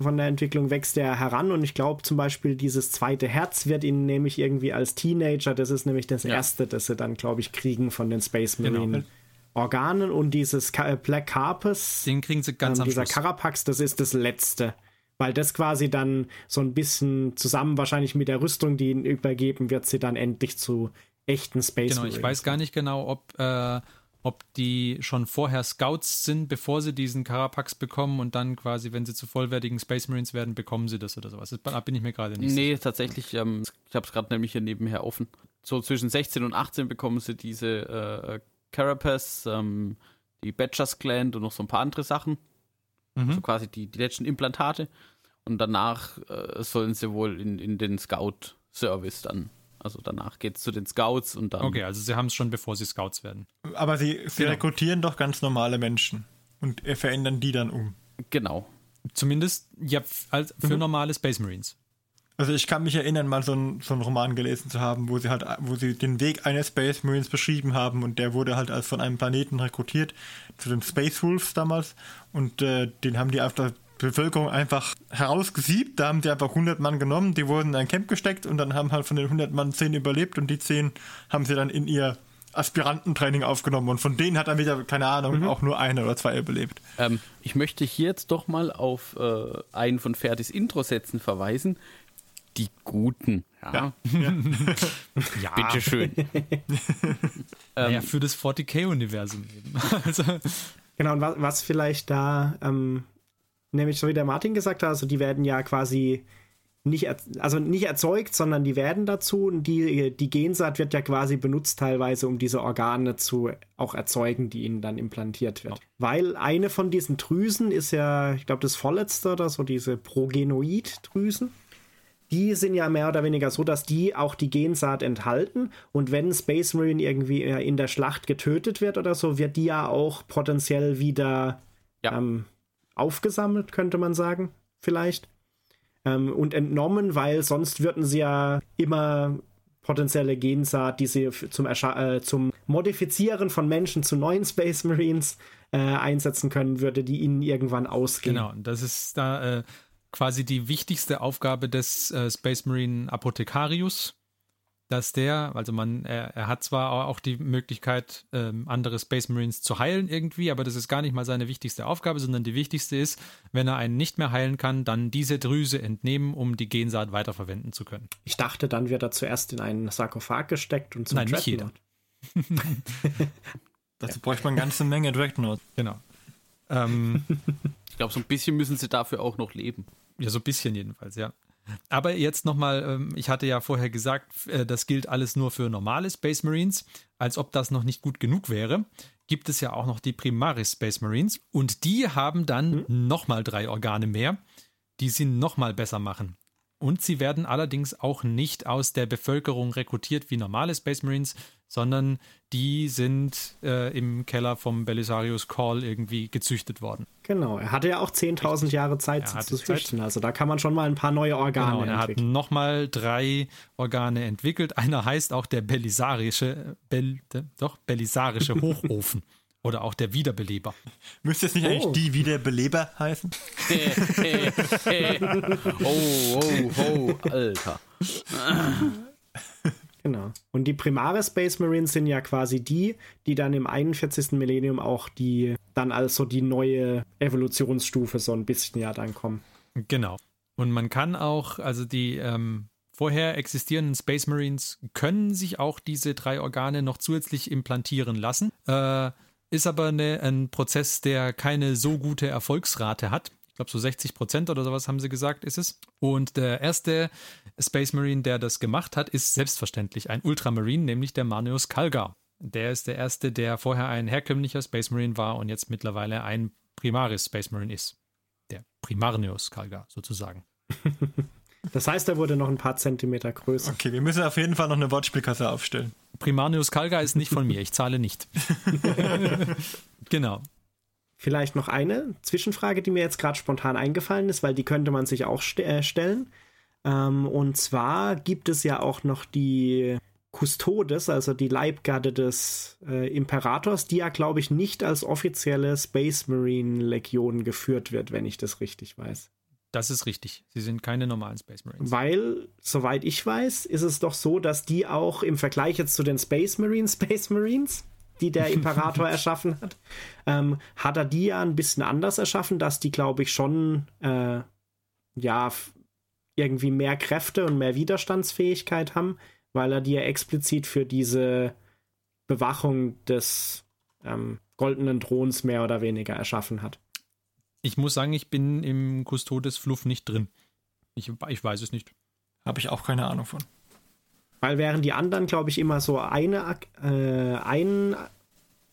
von der Entwicklung wächst er heran und ich glaube zum Beispiel dieses zweite Herz wird ihnen nämlich irgendwie als Teenager, das ist nämlich das ja. erste, das sie dann, glaube ich, kriegen von den Space genau. Marine. Genau. Organen und dieses äh, Black Carpus, den kriegen sie ganz ähm, dieser Schluss. Carapax, das ist das letzte, weil das quasi dann so ein bisschen zusammen wahrscheinlich mit der Rüstung, die ihnen übergeben wird, sie dann endlich zu echten Space Genau, ich weiß gar nicht genau, ob äh, ob die schon vorher Scouts sind, bevor sie diesen Carapax bekommen und dann quasi, wenn sie zu vollwertigen Space Marines werden, bekommen sie das oder sowas. Da bin ich mir gerade nicht Nee, sicher. tatsächlich, ähm, ich habe es gerade nämlich hier nebenher offen. So zwischen 16 und 18 bekommen sie diese äh, Carapace, ähm, die Badgers Gland und noch so ein paar andere Sachen. Mhm. So quasi die, die letzten Implantate. Und danach äh, sollen sie wohl in, in den Scout-Service dann also danach geht es zu den Scouts und dann. Okay, also sie haben es schon, bevor sie Scouts werden. Aber sie, sie genau. rekrutieren doch ganz normale Menschen und verändern die dann um. Genau. Zumindest ja, als für mhm. normale Space Marines. Also ich kann mich erinnern, mal so einen, so einen Roman gelesen zu haben, wo sie halt, wo sie den Weg eines Space Marines beschrieben haben und der wurde halt als von einem Planeten rekrutiert, zu den Space Wolves damals und äh, den haben die einfach Bevölkerung einfach herausgesiebt. Da haben die einfach 100 Mann genommen, die wurden in ein Camp gesteckt und dann haben halt von den 100 Mann 10 überlebt und die 10 haben sie dann in ihr Aspirantentraining aufgenommen und von denen hat dann wieder, keine Ahnung, mhm. auch nur eine oder zwei überlebt. Ähm, ich möchte hier jetzt doch mal auf äh, einen von Ferdis Intro-Sätzen verweisen. Die Guten. Ja. Ja. ja. ja. Bitteschön. ähm, für das 40k-Universum eben. also. Genau, und was, was vielleicht da ähm, nämlich so wie der Martin gesagt hat, also die werden ja quasi nicht, also nicht erzeugt, sondern die werden dazu und die, die Gensaat wird ja quasi benutzt teilweise, um diese Organe zu auch erzeugen, die ihnen dann implantiert wird. Ja. Weil eine von diesen Drüsen ist ja, ich glaube, das vorletzte oder so, diese Progenoid-Drüsen. Die sind ja mehr oder weniger so, dass die auch die Gensaat enthalten und wenn Space Marine irgendwie in der Schlacht getötet wird oder so, wird die ja auch potenziell wieder ja. ähm, aufgesammelt, könnte man sagen, vielleicht. Ähm, und entnommen, weil sonst würden sie ja immer potenzielle Gensaat, die sie zum, äh, zum Modifizieren von Menschen zu neuen Space Marines äh, einsetzen können, würde die ihnen irgendwann ausgehen. Genau, das ist da äh, quasi die wichtigste Aufgabe des äh, Space Marine Apothekarius, dass der, also man, er, er hat zwar auch die Möglichkeit, ähm, andere Space Marines zu heilen irgendwie, aber das ist gar nicht mal seine wichtigste Aufgabe, sondern die wichtigste ist, wenn er einen nicht mehr heilen kann, dann diese Drüse entnehmen, um die Gensaat weiterverwenden zu können. Ich dachte, dann wird er zuerst in einen Sarkophag gesteckt und zum Nein, nicht jeder. Dazu bräuchte man eine ganze Menge Dreadnought. Genau. Ähm, ich glaube, so ein bisschen müssen sie dafür auch noch leben. Ja, so ein bisschen jedenfalls, ja. Aber jetzt nochmal, ähm, ich hatte ja vorher gesagt, äh, das gilt alles nur für normale Space Marines, als ob das noch nicht gut genug wäre. Gibt es ja auch noch die Primaris Space Marines und die haben dann mhm. nochmal drei Organe mehr, die sie nochmal besser machen. Und sie werden allerdings auch nicht aus der Bevölkerung rekrutiert wie normale Space Marines, sondern die sind äh, im Keller vom Belisarius Call irgendwie gezüchtet worden. Genau, er hatte ja auch 10.000 Jahre Zeit zu züchten, also da kann man schon mal ein paar neue Organe genau, er entwickeln. Er hat nochmal drei Organe entwickelt. Einer heißt auch der Belisarische, Bel, doch, Belisarische Hochofen. Oder auch der Wiederbeleber. Müsste es nicht oh. eigentlich die Wiederbeleber heißen? oh, oh, oh, Alter. Genau. Und die primare Space Marines sind ja quasi die, die dann im 41. Millennium auch die, dann also die neue Evolutionsstufe so ein bisschen ja dann kommen. Genau. Und man kann auch, also die ähm, vorher existierenden Space Marines können sich auch diese drei Organe noch zusätzlich implantieren lassen. Äh, ist aber eine, ein Prozess, der keine so gute Erfolgsrate hat glaube so 60 Prozent oder sowas haben sie gesagt, ist es. Und der erste Space Marine, der das gemacht hat, ist selbstverständlich ein Ultramarine, nämlich der Manius Kalgar. Der ist der erste, der vorher ein herkömmlicher Space Marine war und jetzt mittlerweile ein Primaris Space Marine ist. der Primarneus Kalga sozusagen. Das heißt, er wurde noch ein paar Zentimeter größer. Okay, wir müssen auf jeden Fall noch eine Wortspielkasse aufstellen. Primarneus Kalga ist nicht von mir, ich zahle nicht. genau. Vielleicht noch eine Zwischenfrage, die mir jetzt gerade spontan eingefallen ist, weil die könnte man sich auch st äh, stellen. Ähm, und zwar gibt es ja auch noch die Custodes, also die Leibgarde des äh, Imperators, die ja, glaube ich, nicht als offizielle Space Marine Legion geführt wird, wenn ich das richtig weiß. Das ist richtig. Sie sind keine normalen Space Marines. Weil, soweit ich weiß, ist es doch so, dass die auch im Vergleich jetzt zu den Space Marines, Space Marines, die der Imperator erschaffen hat, ähm, hat er die ja ein bisschen anders erschaffen, dass die, glaube ich, schon äh, ja irgendwie mehr Kräfte und mehr Widerstandsfähigkeit haben, weil er die ja explizit für diese Bewachung des ähm, goldenen Throns mehr oder weniger erschaffen hat. Ich muss sagen, ich bin im Custodes Fluff nicht drin. Ich, ich weiß es nicht. Habe ich auch keine Ahnung von. Weil während die anderen, glaube ich, immer so eine, äh, ein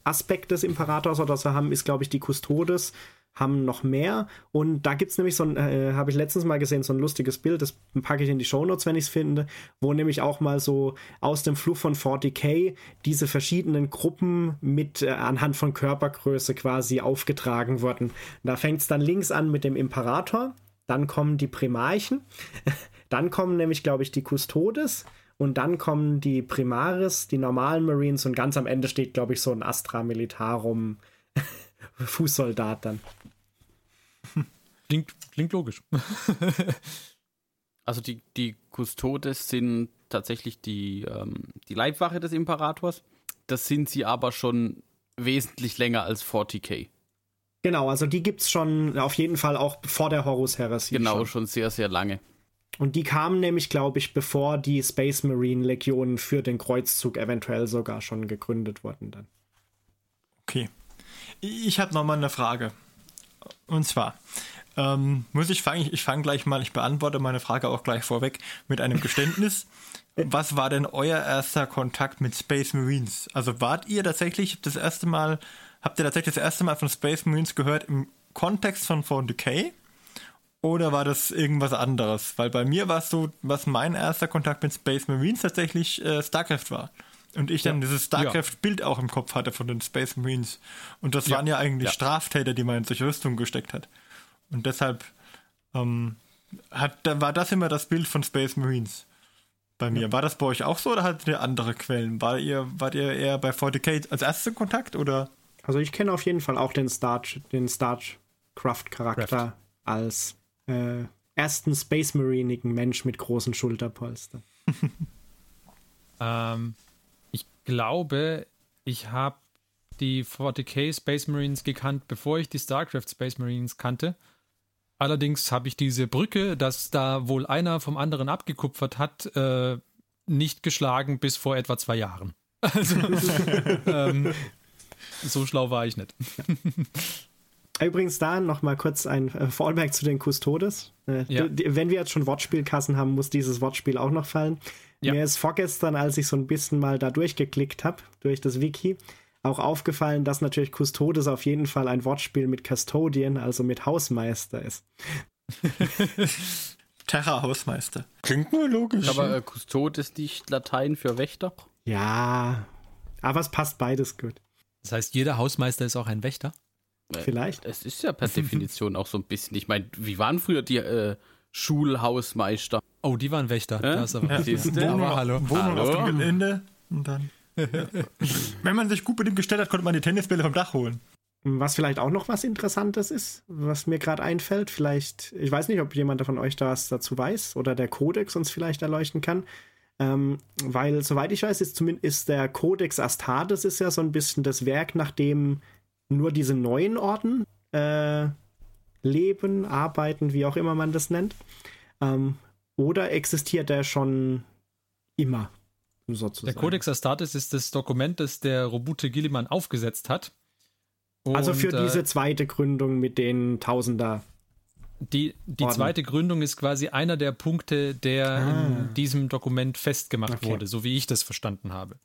Aspekt des Imperators oder so haben, ist, glaube ich, die Custodes haben noch mehr. Und da gibt es nämlich so ein, äh, habe ich letztens mal gesehen, so ein lustiges Bild, das packe ich in die Shownotes, wenn ich es finde, wo nämlich auch mal so aus dem Fluch von 40k diese verschiedenen Gruppen mit äh, anhand von Körpergröße quasi aufgetragen wurden. Da fängt es dann links an mit dem Imperator, dann kommen die Primarchen, dann kommen nämlich, glaube ich, die Custodes. Und dann kommen die Primaris, die normalen Marines und ganz am Ende steht, glaube ich, so ein Astra Militarum Fußsoldat dann. Klingt, klingt logisch. also die, die Custodes sind tatsächlich die, ähm, die Leibwache des Imperators. Das sind sie aber schon wesentlich länger als 40k. Genau, also die gibt es schon auf jeden Fall auch vor der Horus Heresy. Genau, schon. schon sehr, sehr lange. Und die kamen nämlich, glaube ich, bevor die Space Marine Legionen für den Kreuzzug eventuell sogar schon gegründet wurden dann. Okay. Ich habe nochmal eine Frage. Und zwar, ähm, muss ich fangen, ich fange gleich mal, ich beantworte meine Frage auch gleich vorweg mit einem Geständnis. Was war denn euer erster Kontakt mit Space Marines? Also wart ihr tatsächlich das erste Mal, habt ihr tatsächlich das erste Mal von Space Marines gehört im Kontext von 4K? Oder war das irgendwas anderes? Weil bei mir war es so, was mein erster Kontakt mit Space Marines tatsächlich äh, StarCraft war. Und ich dann ja. dieses StarCraft-Bild auch im Kopf hatte von den Space Marines. Und das ja. waren ja eigentlich ja. Straftäter, die man in solche Rüstungen gesteckt hat. Und deshalb ähm, hat, da war das immer das Bild von Space Marines bei mir. War das bei euch auch so oder hattet ihr andere Quellen? War ihr, wart ihr eher bei 40k als erster Kontakt oder? Also ich kenne auf jeden Fall auch den Star, den StarCraft-Charakter als äh, ersten Space Marinigen Mensch mit großen Schulterpolstern. ähm, glaube, ich habe die 40k Space Marines gekannt, bevor ich die StarCraft Space Marines kannte. Allerdings habe ich diese Brücke, dass da wohl einer vom anderen abgekupfert hat, äh, nicht geschlagen bis vor etwa zwei Jahren. Also, ähm, so schlau war ich nicht. Übrigens da noch mal kurz ein äh, Fallback zu den Custodes. Äh, ja. Wenn wir jetzt schon Wortspielkassen haben, muss dieses Wortspiel auch noch fallen. Ja. Mir ist vorgestern, als ich so ein bisschen mal da durchgeklickt habe, durch das Wiki, auch aufgefallen, dass natürlich Custodes auf jeden Fall ein Wortspiel mit Custodian, also mit Hausmeister ist. Terra-Hausmeister. Klingt nur logisch. Aber äh, Custod ist nicht Latein für Wächter? Ja, aber es passt beides gut. Das heißt, jeder Hausmeister ist auch ein Wächter? Vielleicht. Es ist ja per Definition auch so ein bisschen. Ich meine, wie waren früher die äh, Schulhausmeister? Oh, die waren Wächter. Äh? Das aber, ja. aber hallo. Wohnung hallo. auf dem Gelände und dann. Wenn man sich gut mit dem gestellt hat, konnte man die Tennisbälle vom Dach holen. Was vielleicht auch noch was Interessantes ist, was mir gerade einfällt, vielleicht, ich weiß nicht, ob jemand von euch da was dazu weiß oder der Kodex uns vielleicht erleuchten kann. Ähm, weil, soweit ich weiß, ist zumindest der Codex Astartes ist ja so ein bisschen das Werk, nach dem nur diese neuen Orden äh, leben, arbeiten, wie auch immer man das nennt. Ähm, oder existiert der schon immer? Sozusagen? Der Codex Astartes ist das Dokument, das der Robute Gilliman aufgesetzt hat. Und, also für diese äh, zweite Gründung mit den Tausender. Die, die zweite Gründung ist quasi einer der Punkte, der ah. in diesem Dokument festgemacht okay. wurde, so wie ich das verstanden habe.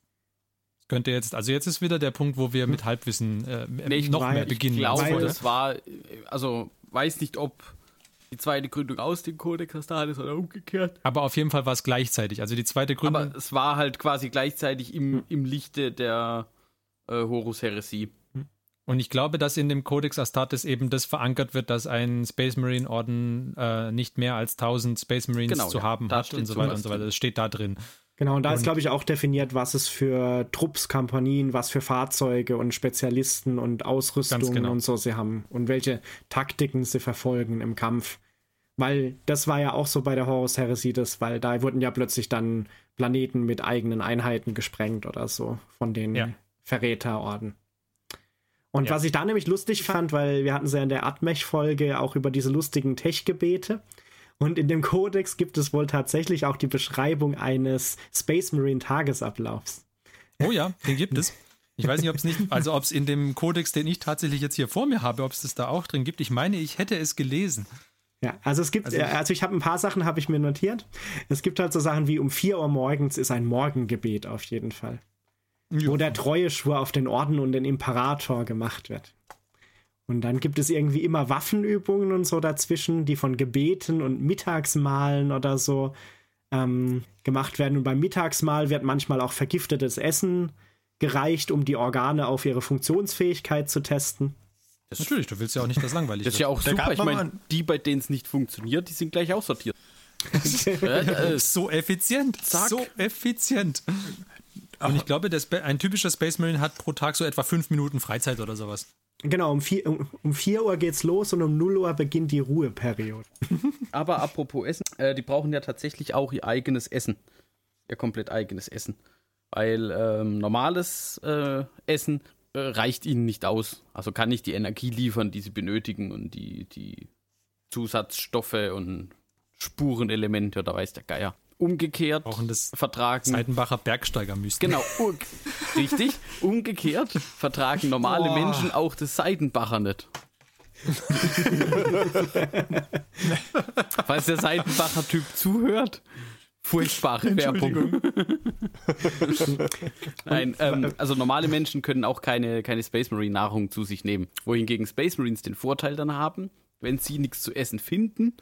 Könnte jetzt, also jetzt ist wieder der Punkt, wo wir mit Halbwissen äh, nee, noch mehr beginnen. Ich glaube, das war, also weiß nicht, ob die zweite Gründung aus dem Codex Astartes oder umgekehrt. Aber auf jeden Fall war es gleichzeitig. Also die zweite Gründung. Aber es war halt quasi gleichzeitig im, hm. im Lichte der äh, Horus-Heresie. Und ich glaube, dass in dem Codex Astartes eben das verankert wird, dass ein Space Marine Orden äh, nicht mehr als 1000 Space Marines genau, zu ja, haben hat und so weiter und so weiter. Das steht da drin. Genau, und da und ist, glaube ich, auch definiert, was es für Trupps, Kompanien, was für Fahrzeuge und Spezialisten und Ausrüstungen genau. und so sie haben und welche Taktiken sie verfolgen im Kampf. Weil das war ja auch so bei der Horus Heresy, das, weil da wurden ja plötzlich dann Planeten mit eigenen Einheiten gesprengt oder so von den ja. Verräterorden. Und ja. was ich da nämlich lustig fand, weil wir hatten es ja in der Atmech-Folge auch über diese lustigen Tech-Gebete. Und in dem Kodex gibt es wohl tatsächlich auch die Beschreibung eines Space Marine Tagesablaufs. Oh ja, den gibt es. Ich weiß nicht, ob es nicht, also ob es in dem Kodex, den ich tatsächlich jetzt hier vor mir habe, ob es das da auch drin gibt. Ich meine, ich hätte es gelesen. Ja, also es gibt, also, also ich habe ein paar Sachen habe ich mir notiert. Es gibt halt so Sachen wie um 4 Uhr morgens ist ein Morgengebet auf jeden Fall. Ja. Wo der Treueschwur auf den Orden und den Imperator gemacht wird. Und dann gibt es irgendwie immer Waffenübungen und so dazwischen, die von Gebeten und Mittagsmahlen oder so ähm, gemacht werden. Und beim Mittagsmahl wird manchmal auch vergiftetes Essen gereicht, um die Organe auf ihre Funktionsfähigkeit zu testen. Das Natürlich, du willst ja auch nicht das langweilig Das ist ja auch super. Ich meine, die, bei denen es nicht funktioniert, die sind gleich aussortiert. so effizient. Zack. So effizient. Und ich glaube, ein typischer Space Marine hat pro Tag so etwa fünf Minuten Freizeit oder sowas. Genau, um 4 um, um vier Uhr geht's los und um 0 Uhr beginnt die Ruheperiode. Aber apropos Essen, äh, die brauchen ja tatsächlich auch ihr eigenes Essen. Ihr komplett eigenes Essen. Weil ähm, normales äh, Essen äh, reicht ihnen nicht aus. Also kann nicht die Energie liefern, die sie benötigen und die, die Zusatzstoffe und Spurenelemente oder weiß der Geier umgekehrt vertragen. Seidenbacher Bergsteiger müssten. Genau, richtig. Umgekehrt vertragen normale Boah. Menschen auch das Seidenbacher nicht. Falls der Seidenbacher Typ zuhört, furchtbare Werbung. Nein, ähm, also normale Menschen können auch keine, keine Space Marine Nahrung zu sich nehmen. Wohingegen Space Marines den Vorteil dann haben, wenn sie nichts zu essen finden,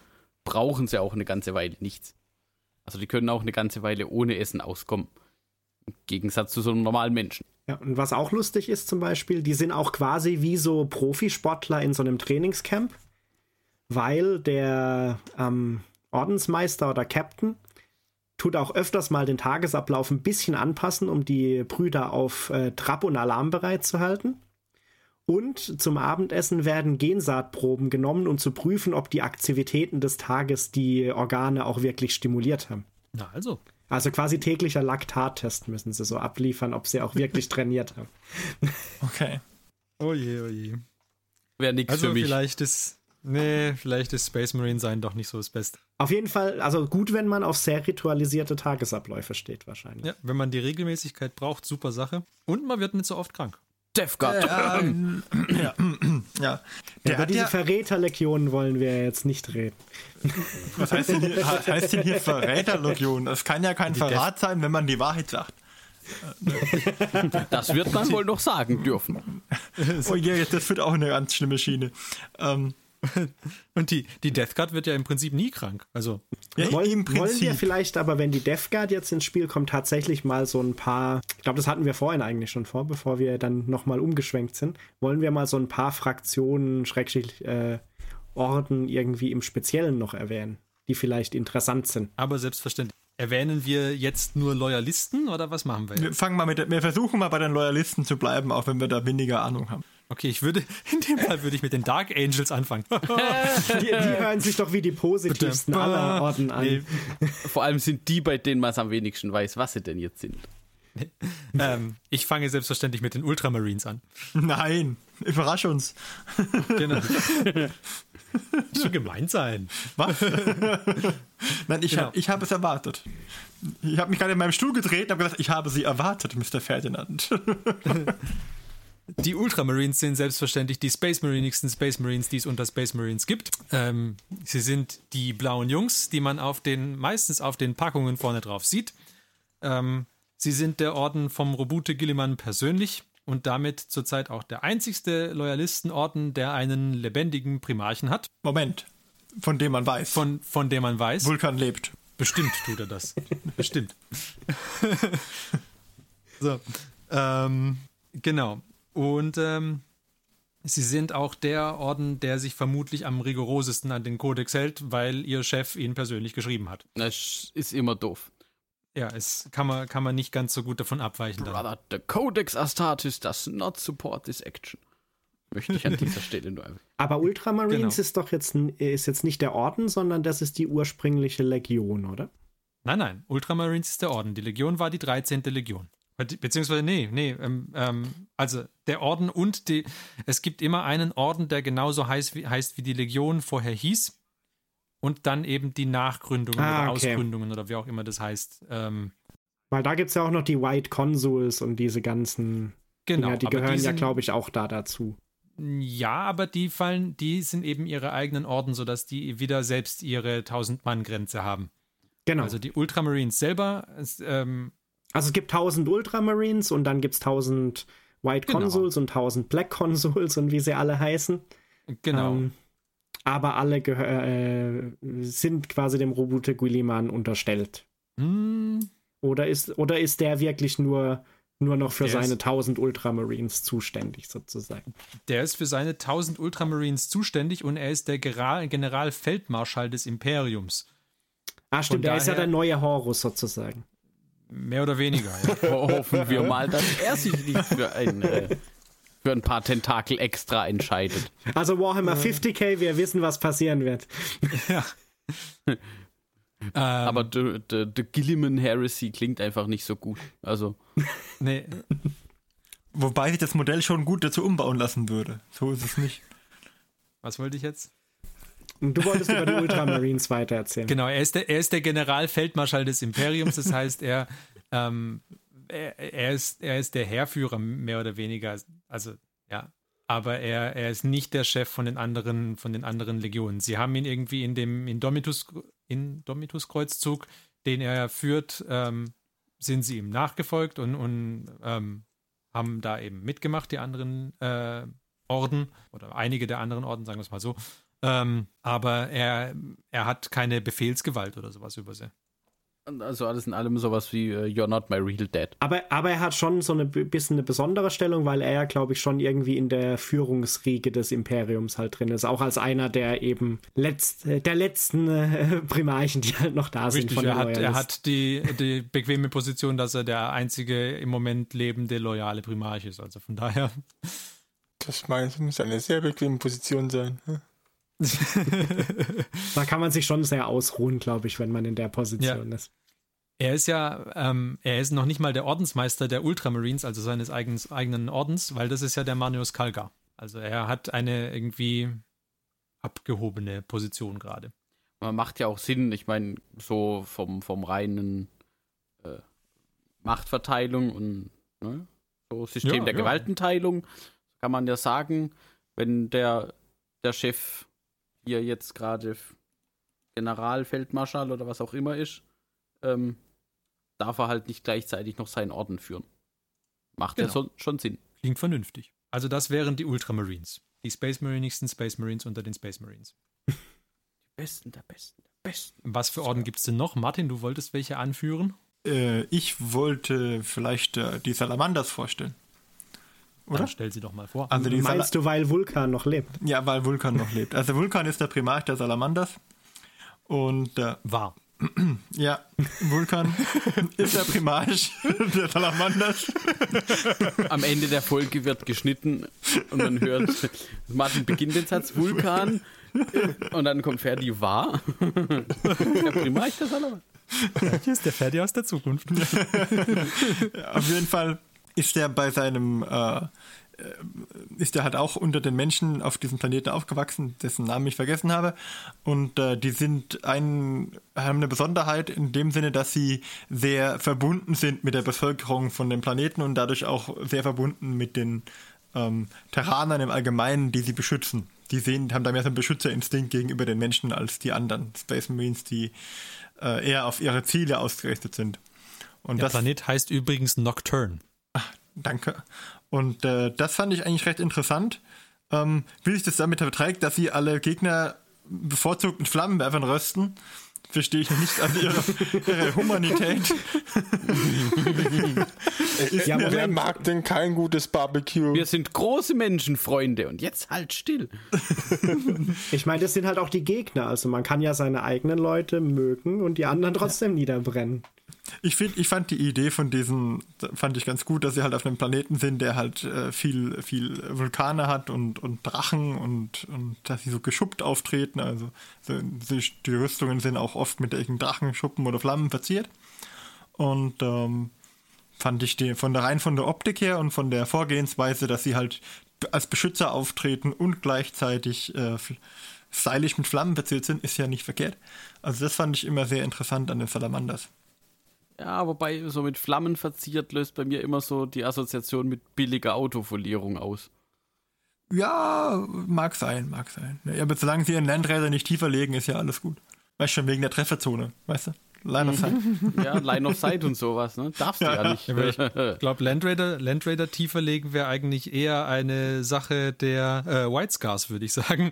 brauchen sie auch eine ganze Weile nichts. Also die können auch eine ganze Weile ohne Essen auskommen. Im Gegensatz zu so einem normalen Menschen. Ja, und was auch lustig ist zum Beispiel, die sind auch quasi wie so Profisportler in so einem Trainingscamp, weil der ähm, Ordensmeister oder Captain tut auch öfters mal den Tagesablauf ein bisschen anpassen, um die Brüder auf äh, Trab und Alarm bereit zu halten. Und zum Abendessen werden Gensaatproben genommen, um zu prüfen, ob die Aktivitäten des Tages die Organe auch wirklich stimuliert haben. Na also. Also quasi täglicher Laktattest müssen sie so abliefern, ob sie auch wirklich trainiert haben. Okay. Oh je, oh je. Wäre nichts also für mich. Vielleicht ist, nee, vielleicht ist Space Marine sein doch nicht so das Beste. Auf jeden Fall, also gut, wenn man auf sehr ritualisierte Tagesabläufe steht, wahrscheinlich. Ja, wenn man die Regelmäßigkeit braucht, super Sache. Und man wird nicht so oft krank. Death Guard. Ja, ja. ja. Der über diese ja Verräterlegionen wollen wir jetzt nicht reden. Was heißt denn hier, heißt denn hier Verräterlegion? Das kann ja kein Verrat sein, wenn man die Wahrheit sagt. Das wird man wohl noch sagen dürfen. Oh je, das wird auch eine ganz schlimme Schiene. Ähm, Und die, die Death Guard wird ja im Prinzip nie krank. Also ja, wollen, wollen wir vielleicht aber, wenn die Death Guard jetzt ins Spiel kommt, tatsächlich mal so ein paar, ich glaube, das hatten wir vorhin eigentlich schon vor, bevor wir dann nochmal umgeschwenkt sind, wollen wir mal so ein paar Fraktionen, Schrägstrich, äh, Orden irgendwie im Speziellen noch erwähnen, die vielleicht interessant sind. Aber selbstverständlich. Erwähnen wir jetzt nur Loyalisten oder was machen wir jetzt? Wir fangen mal mit, wir versuchen mal bei den Loyalisten zu bleiben, auch wenn wir da weniger Ahnung haben. Okay, ich würde, in dem Fall würde ich mit den Dark Angels anfangen. die, die, hören sich doch wie die positivsten aller Orden an. Nee. Vor allem sind die, bei denen man es am wenigsten weiß, was sie denn jetzt sind. ähm, ich fange selbstverständlich mit den Ultramarines an. Nein, überrasch uns. genau. So gemein sein. Was? Nein, ich genau. habe hab es erwartet. Ich habe mich gerade in meinem Stuhl gedreht und habe gesagt, ich habe sie erwartet, Mr. Ferdinand. Die Ultramarines sind selbstverständlich die Space Marinigsten Space Marines, die es unter Space Marines gibt. Ähm, sie sind die blauen Jungs, die man auf den, meistens auf den Packungen vorne drauf sieht. Ähm, Sie sind der Orden vom Robute Gilliman persönlich und damit zurzeit auch der einzigste Loyalistenorden, der einen lebendigen Primarchen hat. Moment, von dem man weiß. Von, von dem man weiß. Vulkan lebt. Bestimmt tut er das. Bestimmt. so. Ähm, genau. Und ähm, sie sind auch der Orden, der sich vermutlich am rigorosesten an den Kodex hält, weil ihr Chef ihn persönlich geschrieben hat. Das ist immer doof. Ja, es kann man, kann man nicht ganz so gut davon abweichen. Brother, dann. the Codex Astartes does not support this action. Möchte ich an dieser Stelle nur erwähnen. Aber Ultramarines genau. ist doch jetzt, ist jetzt nicht der Orden, sondern das ist die ursprüngliche Legion, oder? Nein, nein, Ultramarines ist der Orden. Die Legion war die 13. Legion. Beziehungsweise, nee, nee, ähm, ähm, also der Orden und die, es gibt immer einen Orden, der genauso heißt wie, heißt wie die Legion vorher hieß und dann eben die Nachgründungen ah, oder okay. Ausgründungen oder wie auch immer das heißt. Ähm, Weil da gibt es ja auch noch die White Consuls und diese ganzen genau, Dinger, die gehören die sind, ja, glaube ich, auch da dazu. Ja, aber die fallen, die sind eben ihre eigenen Orden, sodass die wieder selbst ihre 1000-Mann-Grenze haben. Genau. Also die Ultramarines selber. Ähm, also es gibt 1000 Ultramarines und dann gibt es 1000 White genau. Consuls und 1000 Black Consuls und wie sie alle heißen. Genau. Ähm, aber alle äh, sind quasi dem Robute Guilliman unterstellt. Hm. Oder, ist, oder ist der wirklich nur, nur noch für der seine ist, 1000 Ultramarines zuständig, sozusagen? Der ist für seine 1000 Ultramarines zuständig und er ist der General, Generalfeldmarschall des Imperiums. Ah, stimmt, der ist ja der neue Horus sozusagen. Mehr oder weniger, ja. Hoffen wir mal, dass er sich nicht für ein äh, für ein paar Tentakel extra entscheidet. Also Warhammer 50k, wir wissen, was passieren wird. Ja. Aber the, the, the Gilliman Heresy klingt einfach nicht so gut. Also. Nee. Wobei sich das Modell schon gut dazu umbauen lassen würde. So ist es nicht. Was wollte ich jetzt? Du wolltest über die Ultramarines weitererzählen. Genau, er ist, der, er ist der Generalfeldmarschall des Imperiums, das heißt, er ähm, er, er, ist, er ist der Herrführer, mehr oder weniger. Also, ja. Aber er, er ist nicht der Chef von den anderen, von den anderen Legionen. Sie haben ihn irgendwie in dem Indomitus, Indomitus-Kreuzzug, den er führt, ähm, sind sie ihm nachgefolgt und, und ähm, haben da eben mitgemacht, die anderen äh, Orden oder einige der anderen Orden, sagen wir es mal so. Ähm, aber er, er hat keine Befehlsgewalt oder sowas über sie. Also alles in allem sowas wie uh, You're not my real dad. Aber, aber er hat schon so ein bisschen eine besondere Stellung, weil er ja, glaube ich, schon irgendwie in der Führungsriege des Imperiums halt drin ist. Auch als einer der eben letzt, der letzten äh, Primarchen, die halt noch da Richtig, sind. Von er, hat, er hat die, die bequeme Position, dass er der einzige im Moment lebende loyale Primarch ist. Also von daher. Das meinst du, muss eine sehr bequeme Position sein. Hm? da kann man sich schon sehr ausruhen, glaube ich, wenn man in der Position ja. ist. Er ist ja, ähm, er ist noch nicht mal der Ordensmeister der Ultramarines, also seines eigens, eigenen Ordens, weil das ist ja der Manius Kalga. Also er hat eine irgendwie abgehobene Position gerade. Man macht ja auch Sinn, ich meine, so vom, vom reinen äh, Machtverteilung und ne, so System ja, der ja. Gewaltenteilung kann man ja sagen, wenn der, der Chef hier jetzt gerade Generalfeldmarschall oder was auch immer ist, ähm, darf er halt nicht gleichzeitig noch seinen Orden führen. Macht genau. ja so, schon Sinn. Klingt vernünftig. Also das wären die Ultramarines. Die Space Marines sind Space Marines unter den Space Marines. Die besten der besten der besten. Was für Orden gibt es denn noch? Martin, du wolltest welche anführen? Äh, ich wollte vielleicht äh, die Salamanders vorstellen. Oder? Dann stell sie doch mal vor. Also die Meinst du, weil Vulkan noch lebt? Ja, weil Vulkan noch lebt. Also Vulkan ist der Primarch der Salamanders. Und äh, war. Ja, Vulkan ist der Primarch der Salamanders. Am Ende der Folge wird geschnitten und man hört, Martin beginnt den Satz Vulkan und dann kommt Ferdi war. Der Primarch der Salamanders. Hier ist der Ferdi aus der Zukunft. Ja, auf jeden Fall ist er bei seinem, äh, äh, ist er halt auch unter den Menschen auf diesem Planeten aufgewachsen, dessen Namen ich vergessen habe. Und äh, die sind ein, haben eine Besonderheit in dem Sinne, dass sie sehr verbunden sind mit der Bevölkerung von dem Planeten und dadurch auch sehr verbunden mit den ähm, Terranern im Allgemeinen, die sie beschützen. Die sehen, haben da mehr so einen Beschützerinstinkt gegenüber den Menschen als die anderen Space Marines, die äh, eher auf ihre Ziele ausgerichtet sind. Und Der Planet heißt übrigens Nocturne. Danke. Und äh, das fand ich eigentlich recht interessant. Ähm, wie sich das damit verträgt, dass sie alle Gegner bevorzugt mit Flammenwerfern rösten verstehe ich nicht an ihrer, ihrer Humanität. ja, wer mag denn kein gutes Barbecue? Wir sind große Menschenfreunde und jetzt halt still. ich meine, das sind halt auch die Gegner. Also man kann ja seine eigenen Leute mögen und die anderen trotzdem ja. niederbrennen. Ich, find, ich fand die Idee von diesen, fand ich ganz gut, dass sie halt auf einem Planeten sind, der halt äh, viel, viel Vulkane hat und, und Drachen und, und dass sie so geschuppt auftreten. Also so, die Rüstungen sind auch oft mit irgendwelchen Drachenschuppen oder Flammen verziert. Und ähm, fand ich die von der rein von der Optik her und von der Vorgehensweise, dass sie halt als Beschützer auftreten und gleichzeitig äh, stylisch mit Flammen verziert sind, ist ja nicht verkehrt. Also das fand ich immer sehr interessant an den Salamanders. Ja, wobei so mit Flammen verziert löst bei mir immer so die Assoziation mit billiger Autofolierung aus. Ja, mag sein, mag sein. Ja, aber solange sie ihren Landräder nicht tiefer legen, ist ja alles gut. Weißt schon, wegen der Trefferzone, weißt du? Line of Sight. ja, Line of Sight und sowas, ne? Darfst du ja, ja nicht. Ja, ich glaube, Landraider, Landraider tiefer legen wäre eigentlich eher eine Sache der äh, White Scars, würde ich sagen.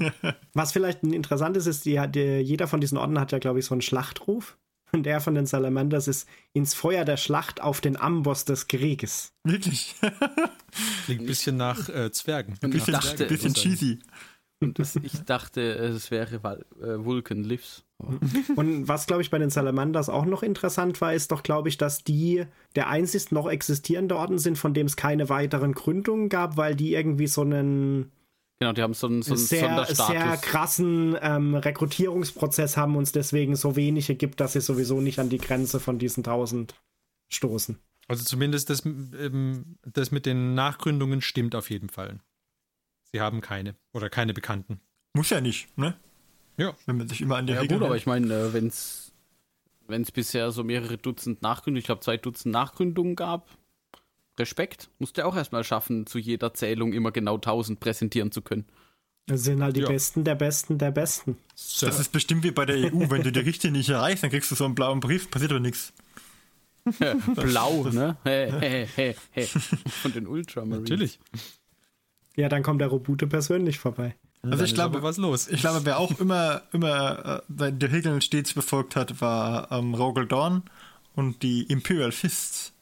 Was vielleicht interessant ist, ist, die, die, jeder von diesen Orden hat ja, glaube ich, so einen Schlachtruf. Und der von den Salamanders ist ins Feuer der Schlacht auf den Amboss des Krieges. Wirklich? Klingt ein bisschen nach äh, Zwergen. Ein bisschen, dachte, bisschen cheesy. Das, ich dachte, es wäre äh, Vulcan Lives. Und was, glaube ich, bei den Salamanders auch noch interessant war, ist doch, glaube ich, dass die der einzig noch existierende Orden sind, von dem es keine weiteren Gründungen gab, weil die irgendwie so einen Genau, die haben so einen, so einen sehr, sehr krassen ähm, Rekrutierungsprozess haben uns deswegen so wenige gibt, dass sie sowieso nicht an die Grenze von diesen 1000 stoßen. Also zumindest das, ähm, das mit den Nachgründungen stimmt auf jeden Fall. Sie haben keine oder keine Bekannten. Muss ja nicht, ne? Ja. Wenn man sich immer an der ja, Regel gut, aber ich meine, äh, wenn es bisher so mehrere Dutzend Nachgründungen, ich glaube zwei Dutzend Nachgründungen gab, Respekt. Musst du auch erstmal schaffen, zu jeder Zählung immer genau 1000 präsentieren zu können. Das sind halt die ja. Besten der Besten der Besten. So. Das ist bestimmt wie bei der EU. Wenn du die Richtlinie nicht erreichst, dann kriegst du so einen blauen Brief, passiert aber nichts. Blau, ne? Hey, hey, hey, hey. Von den Ultramarines. Natürlich. Ja, dann kommt der Robute persönlich vorbei. Also ich glaube, was los. Ich glaube, wer auch immer, immer äh, die Regeln stets befolgt hat, war ähm, Rogel Dawn und die Imperial Fists.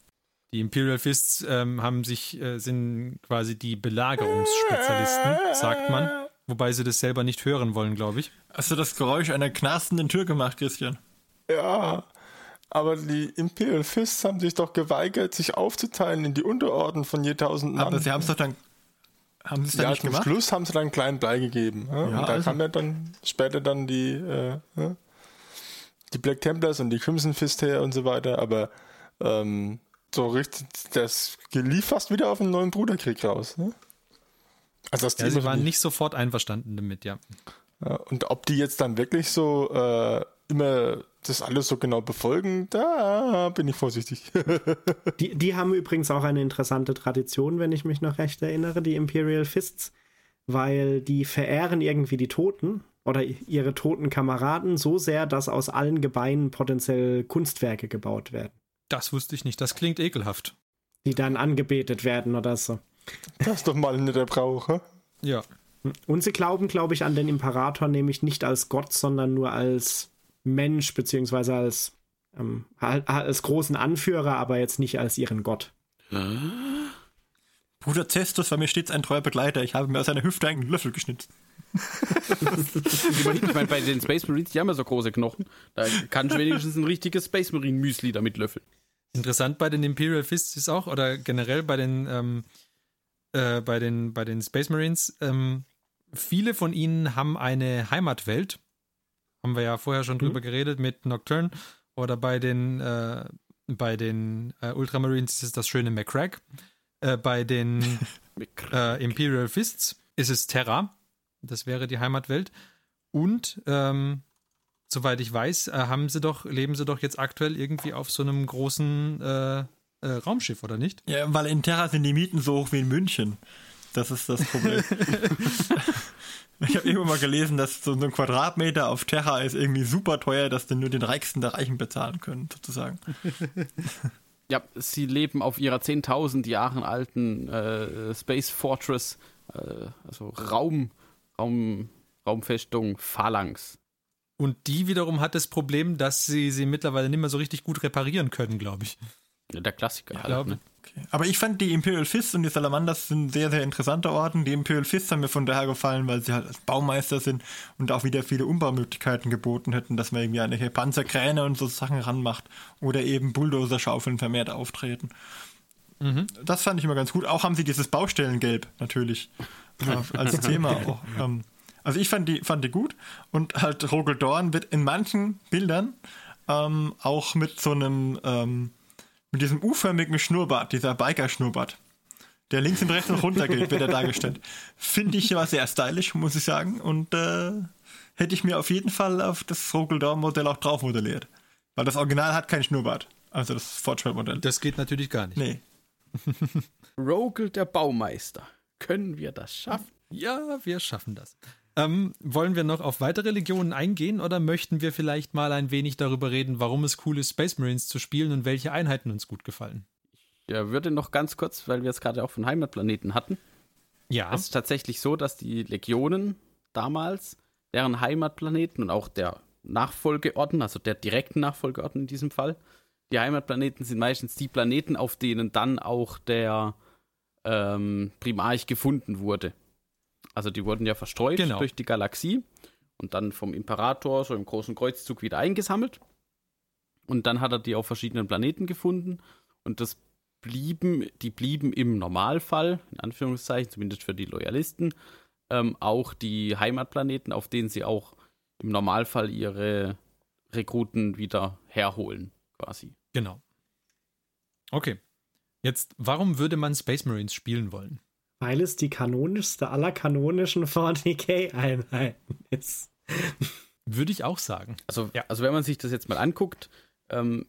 Die Imperial Fists ähm, haben sich, äh, sind quasi die Belagerungsspezialisten, sagt man. Wobei sie das selber nicht hören wollen, glaube ich. Hast du das Geräusch einer knarstenden Tür gemacht, Christian? Ja, aber die Imperial Fists haben sich doch geweigert, sich aufzuteilen in die Unterorden von je tausend Mann. Aber sie haben es doch dann haben sie es dann ja, nicht zum gemacht? Schluss haben sie dann einen kleinen Blei gegeben. Ja? Ja, und da also kam ja dann später dann die, äh, die Black Templars und die Crimson Fist her und so weiter, aber ähm, so richtig, das lief fast wieder auf einen neuen Bruderkrieg raus. Ne? Also das ja, sie waren nicht sofort einverstanden damit, ja. Und ob die jetzt dann wirklich so äh, immer das alles so genau befolgen, da bin ich vorsichtig. die, die haben übrigens auch eine interessante Tradition, wenn ich mich noch recht erinnere, die Imperial Fists, weil die verehren irgendwie die Toten oder ihre toten Kameraden so sehr, dass aus allen Gebeinen potenziell Kunstwerke gebaut werden. Das wusste ich nicht. Das klingt ekelhaft. Die dann angebetet werden oder so. Das ist doch mal nicht der Brauch, hä? Ja. Und sie glauben, glaube ich, an den Imperator nämlich nicht als Gott, sondern nur als Mensch, beziehungsweise als, ähm, als großen Anführer, aber jetzt nicht als ihren Gott. Bruder Cestus war mir stets ein treuer Begleiter. Ich habe mir aus seiner Hüfte einen Löffel geschnitzt. ich meine, bei den Space Marines, die haben ja so große Knochen. Da kann ich wenigstens ein richtiges Space Marine Müsli damit löffeln. Interessant bei den Imperial Fists ist auch, oder generell bei den, ähm, äh, bei den, bei den Space Marines, ähm, viele von ihnen haben eine Heimatwelt. Haben wir ja vorher schon mhm. drüber geredet mit Nocturne. Oder bei den, äh, bei den äh, Ultramarines ist es das schöne McCrack. Äh, bei den äh, Imperial Fists ist es Terra. Das wäre die Heimatwelt. Und ähm, soweit ich weiß, äh, haben sie doch, leben sie doch jetzt aktuell irgendwie auf so einem großen äh, äh, Raumschiff, oder nicht? Ja, weil in Terra sind die Mieten so hoch wie in München. Das ist das Problem. ich habe irgendwann mal gelesen, dass so ein Quadratmeter auf Terra ist irgendwie super teuer, dass den nur den Reichsten der Reichen bezahlen können, sozusagen. Ja, sie leben auf ihrer 10.000 Jahre alten äh, Space Fortress, äh, also Raum, Raum, Raumfestung Phalanx. Und die wiederum hat das Problem, dass sie sie mittlerweile nicht mehr so richtig gut reparieren können, glaube ich. Ja, der Klassiker. Ich halt, ne? okay. Aber ich fand die Imperial Fists und die Salamanders sind sehr, sehr interessante Orten. Die Imperial Fists haben mir von daher gefallen, weil sie halt als Baumeister sind und auch wieder viele Umbaumöglichkeiten geboten hätten, dass man irgendwie eine Panzerkräne und so Sachen ranmacht oder eben Bulldozer-Schaufeln vermehrt auftreten. Mhm. Das fand ich immer ganz gut. Auch haben sie dieses Baustellengelb natürlich äh, als Thema auch. Ähm, also ich fand die, fand die gut und halt Rogel Dorn wird in manchen Bildern ähm, auch mit so einem ähm, mit diesem U-förmigen Schnurrbart, dieser Biker-Schnurrbart, der links und rechts noch runter geht, wird er dargestellt. Finde ich aber sehr stylisch, muss ich sagen. Und äh, hätte ich mir auf jeden Fall auf das Rogeldorm-Modell auch drauf modelliert. Weil das Original hat keinen Schnurrbart. Also das Fortschritt-Modell. Das geht natürlich gar nicht. Nee. Rogel der Baumeister. Können wir das schaffen? Ja, wir schaffen das. Ähm, wollen wir noch auf weitere Legionen eingehen oder möchten wir vielleicht mal ein wenig darüber reden, warum es cool ist, Space Marines zu spielen und welche Einheiten uns gut gefallen? Ja, würde noch ganz kurz, weil wir es gerade auch von Heimatplaneten hatten. Ja. Es ist tatsächlich so, dass die Legionen damals, deren Heimatplaneten und auch der Nachfolgeorden, also der direkten Nachfolgeorden in diesem Fall, die Heimatplaneten sind meistens die Planeten, auf denen dann auch der ähm, Primarch gefunden wurde. Also die wurden ja verstreut genau. durch die Galaxie und dann vom Imperator so im großen Kreuzzug wieder eingesammelt. Und dann hat er die auf verschiedenen Planeten gefunden und das blieben, die blieben im Normalfall, in Anführungszeichen, zumindest für die Loyalisten, ähm, auch die Heimatplaneten, auf denen sie auch im Normalfall ihre Rekruten wieder herholen, quasi. Genau. Okay. Jetzt, warum würde man Space Marines spielen wollen? Weil es die kanonischste aller kanonischen 40k-Einheiten ist. Würde ich auch sagen. Also, ja. also wenn man sich das jetzt mal anguckt, ähm,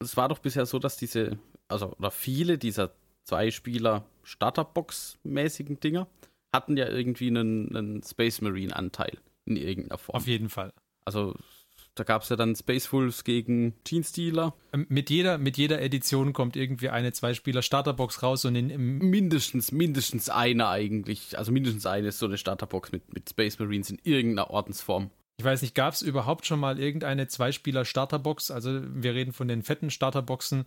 es war doch bisher so, dass diese, also oder viele dieser zwei Spieler Starterbox-mäßigen Dinger hatten ja irgendwie einen, einen Space Marine-Anteil in irgendeiner Form. Auf jeden Fall. Also da gab es ja dann Space Wolves gegen Teen Stealer. Ähm, mit jeder, mit jeder Edition kommt irgendwie eine Zwei-Spieler-Starterbox raus und in, mindestens, mindestens eine eigentlich. Also mindestens eine ist so eine Starterbox mit, mit Space Marines in irgendeiner Ordensform. Ich weiß nicht, gab es überhaupt schon mal irgendeine Zwei-Spieler-Starterbox? Also wir reden von den fetten Starterboxen,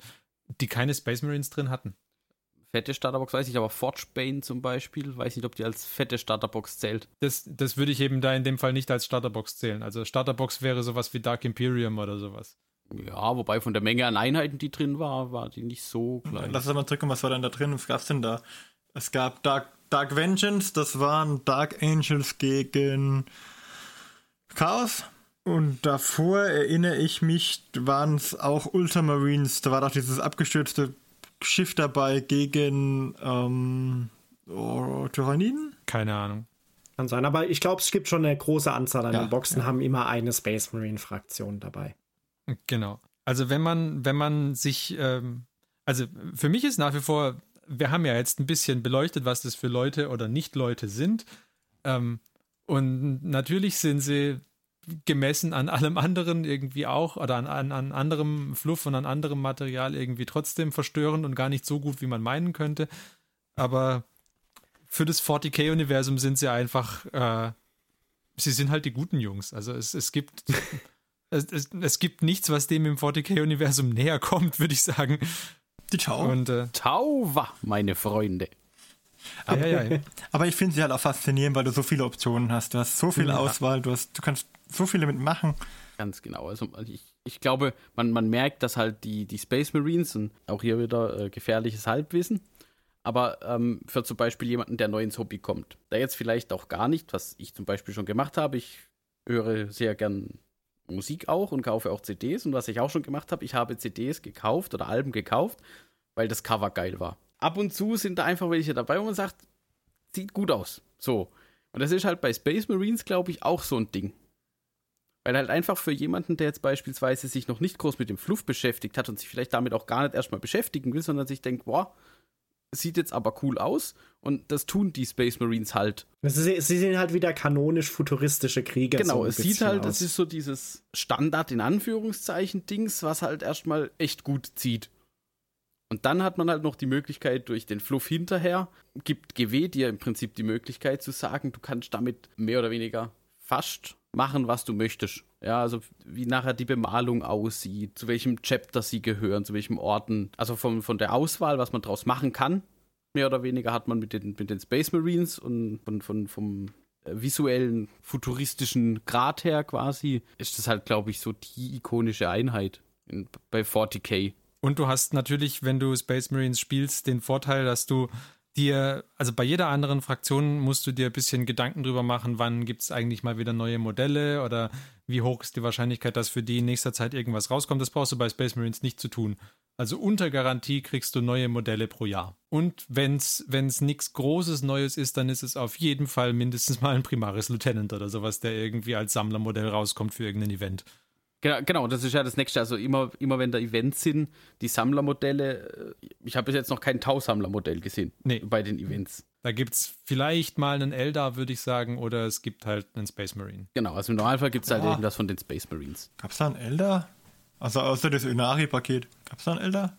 die keine Space Marines drin hatten fette Starterbox weiß ich, aber Forgebane zum Beispiel, weiß nicht, ob die als fette Starterbox zählt. Das, das würde ich eben da in dem Fall nicht als Starterbox zählen. Also Starterbox wäre sowas wie Dark Imperium oder sowas. Ja, wobei von der Menge an Einheiten, die drin war, war die nicht so klein. Lass uns mal drücken, was war denn da drin? Was gab's denn da? Es gab Dark, Dark Vengeance, das waren Dark Angels gegen Chaos. Und davor erinnere ich mich, waren es auch Ultramarines. Da war doch dieses abgestürzte Schiff dabei gegen ähm, oh, Tyranniden? Keine Ahnung. Kann sein, aber ich glaube, es gibt schon eine große Anzahl an ja, den Boxen, ja. haben immer eine Space Marine Fraktion dabei. Genau. Also wenn man, wenn man sich, ähm, also für mich ist nach wie vor, wir haben ja jetzt ein bisschen beleuchtet, was das für Leute oder Nicht-Leute sind. Ähm, und natürlich sind sie gemessen an allem anderen irgendwie auch oder an, an, an anderem Fluff und an anderem Material irgendwie trotzdem verstörend und gar nicht so gut, wie man meinen könnte. Aber für das 40k-Universum sind sie einfach, äh, sie sind halt die guten Jungs. Also es, es gibt. es, es, es gibt nichts, was dem im 40k-Universum näher kommt, würde ich sagen. Die Tau. Und, äh, Tauwa, meine Freunde. Aber, ja, ja, aber ich finde sie halt auch faszinierend, weil du so viele Optionen hast. Du hast so viel Auswahl, du, hast, du kannst so viel damit machen. Ganz genau. Also ich, ich glaube, man, man merkt, dass halt die, die Space Marines und auch hier wieder äh, gefährliches Halbwissen. Aber ähm, für zum Beispiel jemanden, der neu ins Hobby kommt, der jetzt vielleicht auch gar nicht, was ich zum Beispiel schon gemacht habe, ich höre sehr gern Musik auch und kaufe auch CDs. Und was ich auch schon gemacht habe, ich habe CDs gekauft oder Alben gekauft, weil das Cover geil war. Ab und zu sind da einfach welche dabei, wo man sagt, sieht gut aus. So. Und das ist halt bei Space Marines, glaube ich, auch so ein Ding. Weil halt einfach für jemanden, der jetzt beispielsweise sich noch nicht groß mit dem Fluff beschäftigt hat und sich vielleicht damit auch gar nicht erstmal beschäftigen will, sondern sich denkt, boah, sieht jetzt aber cool aus und das tun die Space Marines halt. Sie, sie sehen halt wieder kanonisch futuristische Krieger. Genau, so es sieht halt, es ist so dieses Standard in Anführungszeichen Dings, was halt erstmal echt gut zieht. Und dann hat man halt noch die Möglichkeit durch den Fluff hinterher, gibt GW dir im Prinzip die Möglichkeit zu sagen, du kannst damit mehr oder weniger fast machen, was du möchtest. Ja, also wie nachher die Bemalung aussieht, zu welchem Chapter sie gehören, zu welchem Orten. Also von, von der Auswahl, was man draus machen kann, mehr oder weniger hat man mit den, mit den Space Marines und von, von, vom äh, visuellen, futuristischen Grad her quasi, ist das halt, glaube ich, so die ikonische Einheit in, bei 40k. Und du hast natürlich, wenn du Space Marines spielst, den Vorteil, dass du dir, also bei jeder anderen Fraktion musst du dir ein bisschen Gedanken drüber machen, wann gibt es eigentlich mal wieder neue Modelle oder wie hoch ist die Wahrscheinlichkeit, dass für die in nächster Zeit irgendwas rauskommt. Das brauchst du bei Space Marines nicht zu tun. Also unter Garantie kriegst du neue Modelle pro Jahr. Und wenn es nichts Großes Neues ist, dann ist es auf jeden Fall mindestens mal ein Primaris Lieutenant oder sowas, der irgendwie als Sammlermodell rauskommt für irgendein Event. Genau, genau, das ist ja das nächste. Also immer, immer wenn da Events sind, die Sammlermodelle, äh, ich habe bis jetzt noch kein Tau-Sammlermodell gesehen nee. bei den Events. Da gibt es vielleicht mal einen Eldar, würde ich sagen, oder es gibt halt einen Space Marine. Genau, also im Normalfall gibt es halt irgendwas von den Space Marines. Gab es da einen Eldar? Also außer das Unari-Paket. Gab es da einen Eldar?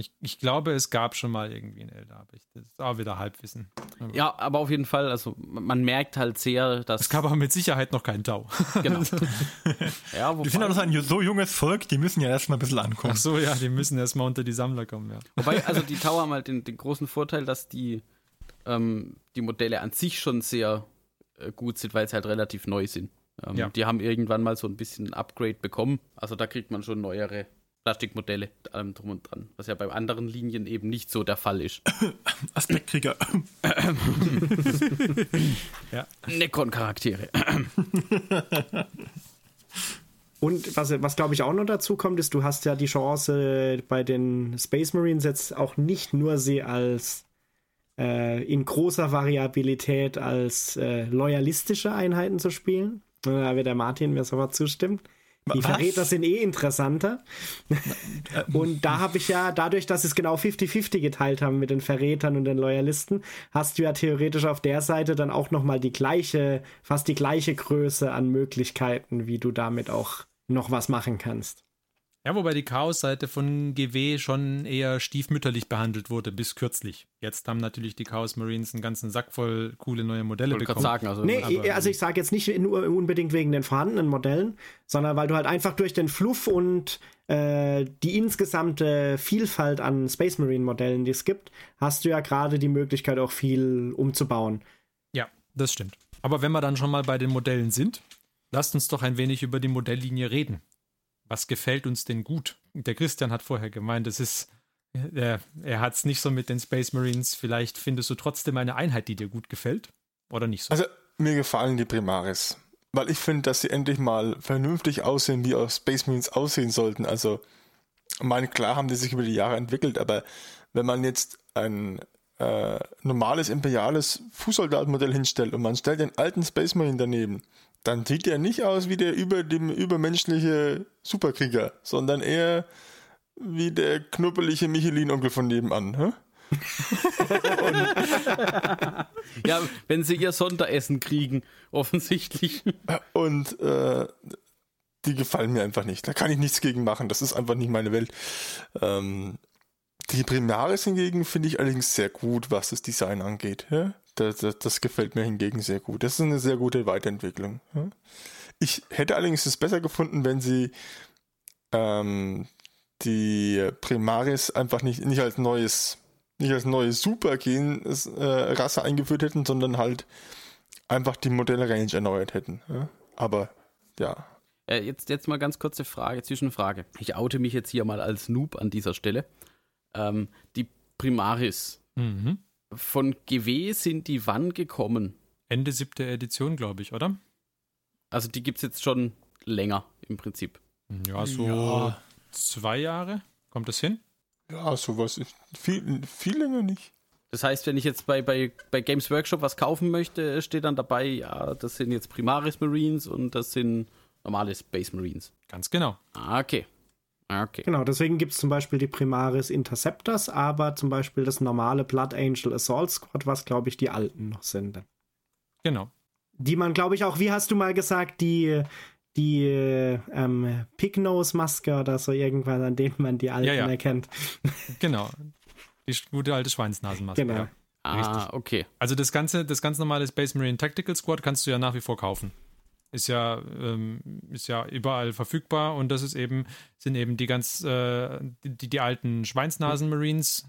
Ich, ich glaube, es gab schon mal irgendwie ein Elder, aber ich, das ist auch wieder Halbwissen. Ja, aber auf jeden Fall, also man merkt halt sehr, dass. Es gab aber mit Sicherheit noch keinen Tau. Genau. ja, die sind auch ein so junges Volk, die müssen ja erstmal ein bisschen ankommen. Ach so, ja, die müssen erstmal unter die Sammler kommen, ja. Wobei, also die Tau haben halt den, den großen Vorteil, dass die, ähm, die Modelle an sich schon sehr äh, gut sind, weil sie halt relativ neu sind. Ähm, ja. Die haben irgendwann mal so ein bisschen ein Upgrade bekommen. Also da kriegt man schon neuere Plastikmodelle, allem drum und dran. Was ja bei anderen Linien eben nicht so der Fall ist. Aspektkrieger. ja. Necron-Charaktere. Und was, was glaube ich auch noch dazu kommt, ist, du hast ja die Chance bei den Space Marines jetzt auch nicht nur sie als äh, in großer Variabilität als äh, loyalistische Einheiten zu spielen. Da wird der Martin mir sofort zustimmen. Die? Verräter sind eh interessanter. und da habe ich ja, dadurch, dass sie es genau 50-50 geteilt haben mit den Verrätern und den Loyalisten, hast du ja theoretisch auf der Seite dann auch nochmal die gleiche, fast die gleiche Größe an Möglichkeiten, wie du damit auch noch was machen kannst. Ja, wobei die Chaos-Seite von GW schon eher stiefmütterlich behandelt wurde, bis kürzlich. Jetzt haben natürlich die Chaos Marines einen ganzen Sack voll coole neue Modelle ich bekommen. Sagen, also, nee, also ich sage jetzt nicht nur unbedingt wegen den vorhandenen Modellen, sondern weil du halt einfach durch den Fluff und äh, die insgesamte Vielfalt an Space Marine Modellen, die es gibt, hast du ja gerade die Möglichkeit auch viel umzubauen. Ja, das stimmt. Aber wenn wir dann schon mal bei den Modellen sind, lasst uns doch ein wenig über die Modelllinie reden was gefällt uns denn gut? Der Christian hat vorher gemeint, es ist, er, er hat es nicht so mit den Space Marines. Vielleicht findest du trotzdem eine Einheit, die dir gut gefällt? Oder nicht so? Also, mir gefallen die Primaris. Weil ich finde, dass sie endlich mal vernünftig aussehen, wie auch Space Marines aussehen sollten. Also, meine, klar haben die sich über die Jahre entwickelt, aber wenn man jetzt ein äh, normales imperiales Fußsoldatmodell hinstellt und man stellt den alten Space Marine daneben, dann sieht er nicht aus wie der über dem übermenschliche Superkrieger, sondern eher wie der knuppelige Michelin-Onkel von nebenan. Hä? ja, wenn sie ihr Sonderessen kriegen, offensichtlich. Und äh, die gefallen mir einfach nicht. Da kann ich nichts gegen machen. Das ist einfach nicht meine Welt. Ähm, die Primaris hingegen finde ich allerdings sehr gut, was das Design angeht. Ja? Das, das, das, gefällt mir hingegen sehr gut. Das ist eine sehr gute Weiterentwicklung. Ich hätte allerdings es besser gefunden, wenn sie ähm, die Primaris einfach nicht, nicht als neues, nicht als neue Supergen-Rasse eingeführt hätten, sondern halt einfach die Modelle-Range erneuert hätten. Aber ja. Äh, jetzt, jetzt mal ganz kurze Frage, Zwischenfrage. Ich oute mich jetzt hier mal als Noob an dieser Stelle. Ähm, die Primaris. Mhm. Von GW sind die wann gekommen? Ende siebte Edition, glaube ich, oder? Also die gibt es jetzt schon länger im Prinzip. Ja, so ja. zwei Jahre. Kommt das hin? Ja, sowas ist viel, viel länger nicht. Das heißt, wenn ich jetzt bei, bei, bei Games Workshop was kaufen möchte, steht dann dabei, ja, das sind jetzt Primaris Marines und das sind normale Space Marines. Ganz genau. Ah, okay. Ah, okay. Genau, deswegen gibt es zum Beispiel die Primaris Interceptors, aber zum Beispiel das normale Blood Angel Assault Squad, was glaube ich die alten noch sind. Genau. Die man, glaube ich, auch, wie hast du mal gesagt, die, die ähm, Pignose-Maske oder so irgendwann, an denen man die alten ja, ja. erkennt. Genau. Die gute alte Schweinsnasenmaske. Genau. Ja. Ah, okay. Also das ganze, das ganz normale Space Marine Tactical Squad kannst du ja nach wie vor kaufen. Ist ja, ähm, ist ja überall verfügbar und das ist eben, sind eben die ganz, äh, die, die alten Schweinsnasen-Marines.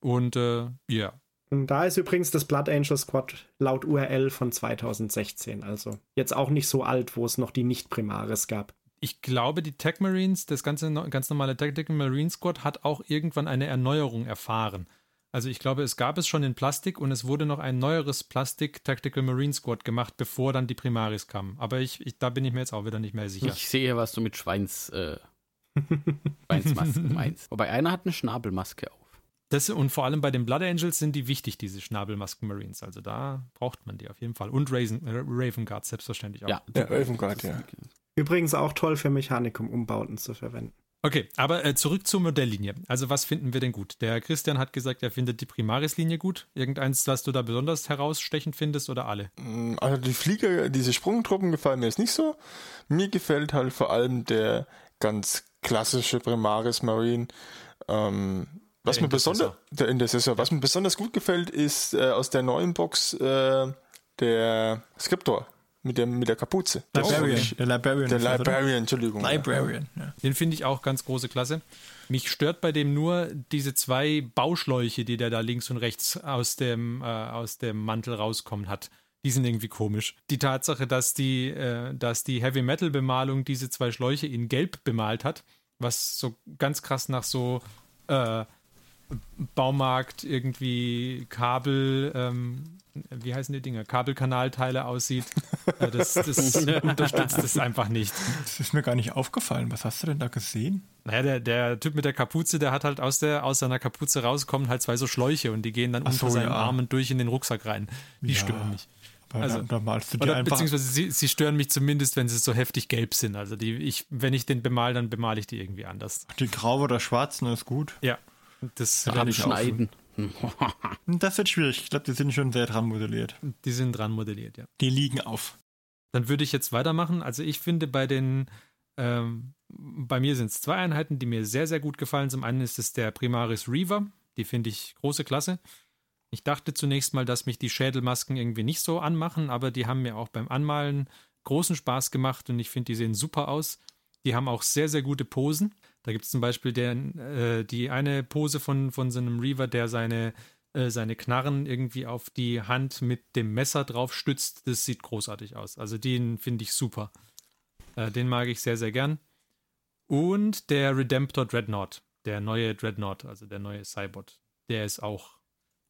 Und äh, ja. Und da ist übrigens das Blood Angel Squad laut URL von 2016, also jetzt auch nicht so alt, wo es noch die Nicht-Primaris gab. Ich glaube, die Tech Marines, das ganze ganz normale Tactical Marine Squad, hat auch irgendwann eine Erneuerung erfahren. Also ich glaube, es gab es schon in Plastik und es wurde noch ein neueres Plastik Tactical Marine Squad gemacht, bevor dann die Primaris kamen. Aber ich, ich, da bin ich mir jetzt auch wieder nicht mehr sicher. Ich sehe, was du mit Schweins, äh, Schweinsmaske meinst. Wobei einer hat eine Schnabelmaske auf. Das, und vor allem bei den Blood Angels sind die wichtig, diese Schnabelmasken Marines. Also da braucht man die auf jeden Fall. Und Raven, äh, Raven Guard selbstverständlich auch. Ja, ja Raven Guard, ja. Übrigens auch toll für Mechanikum-Umbauten zu verwenden. Okay, aber äh, zurück zur Modelllinie. Also was finden wir denn gut? Der Christian hat gesagt, er findet die Primaris-Linie gut. Irgendeins, was du da besonders herausstechend findest oder alle? Mm, also die Flieger, diese Sprungtruppen gefallen mir jetzt nicht so. Mir gefällt halt vor allem der ganz klassische Primaris Marine. Ähm, was der mir besonders, der Intercessor, was mir besonders gut gefällt, ist äh, aus der neuen Box äh, der Skriptor mit, dem, mit der Kapuze. Librarian. Der Librarian. Der Librarian, Entschuldigung. Librarian, ja. Den finde ich auch ganz große Klasse. Mich stört bei dem nur diese zwei Bauschläuche, die der da links und rechts aus dem, äh, aus dem Mantel rauskommen hat. Die sind irgendwie komisch. Die Tatsache, dass die, äh, dass die Heavy Metal Bemalung diese zwei Schläuche in Gelb bemalt hat, was so ganz krass nach so äh, Baumarkt irgendwie Kabel, ähm, wie heißen die Dinger, Kabelkanalteile aussieht. Äh, das, das unterstützt es einfach nicht. Das ist mir gar nicht aufgefallen. Was hast du denn da gesehen? Naja, der, der Typ mit der Kapuze, der hat halt aus, der, aus seiner Kapuze rauskommen halt zwei so Schläuche und die gehen dann so, unter seinen ja. Armen durch in den Rucksack rein. Die ja. stören mich. Also, da, malst du dir oder, beziehungsweise sie, sie, stören mich zumindest, wenn sie so heftig gelb sind. Also die, ich, wenn ich den bemal, dann bemale ich die irgendwie anders. Die grau oder schwarzen ist gut. Ja, das kann ich schneiden. das wird schwierig. Ich glaube, die sind schon sehr dran modelliert. Die sind dran modelliert, ja. Die liegen auf. Dann würde ich jetzt weitermachen. Also ich finde bei den, ähm, bei mir sind es zwei Einheiten, die mir sehr, sehr gut gefallen. Zum einen ist es der Primaris Reaver. Die finde ich große Klasse. Ich dachte zunächst mal, dass mich die Schädelmasken irgendwie nicht so anmachen, aber die haben mir auch beim Anmalen großen Spaß gemacht und ich finde, die sehen super aus. Die haben auch sehr, sehr gute Posen. Da gibt es zum Beispiel den, äh, die eine Pose von, von so einem Reaver, der seine, äh, seine Knarren irgendwie auf die Hand mit dem Messer drauf stützt. Das sieht großartig aus. Also den finde ich super. Äh, den mag ich sehr, sehr gern. Und der Redemptor Dreadnought, der neue Dreadnought, also der neue Cybot, der ist auch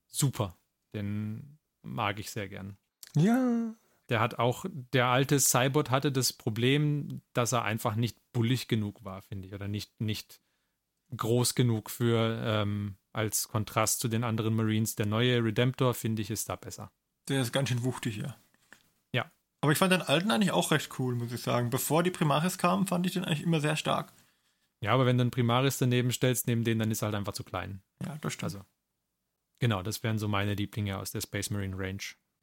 super. Den mag ich sehr gern. Ja, der hat auch, der alte Cybot hatte das Problem, dass er einfach nicht bullig genug war, finde ich, oder nicht, nicht groß genug für ähm, als Kontrast zu den anderen Marines. Der neue Redemptor, finde ich, ist da besser. Der ist ganz schön wuchtig, ja. Ja. Aber ich fand den alten eigentlich auch recht cool, muss ich sagen. Bevor die Primaris kamen, fand ich den eigentlich immer sehr stark. Ja, aber wenn du einen Primaris daneben stellst, neben den, dann ist er halt einfach zu klein. Ja, das stimmt. Also, genau, das wären so meine Lieblinge aus der Space Marine Range.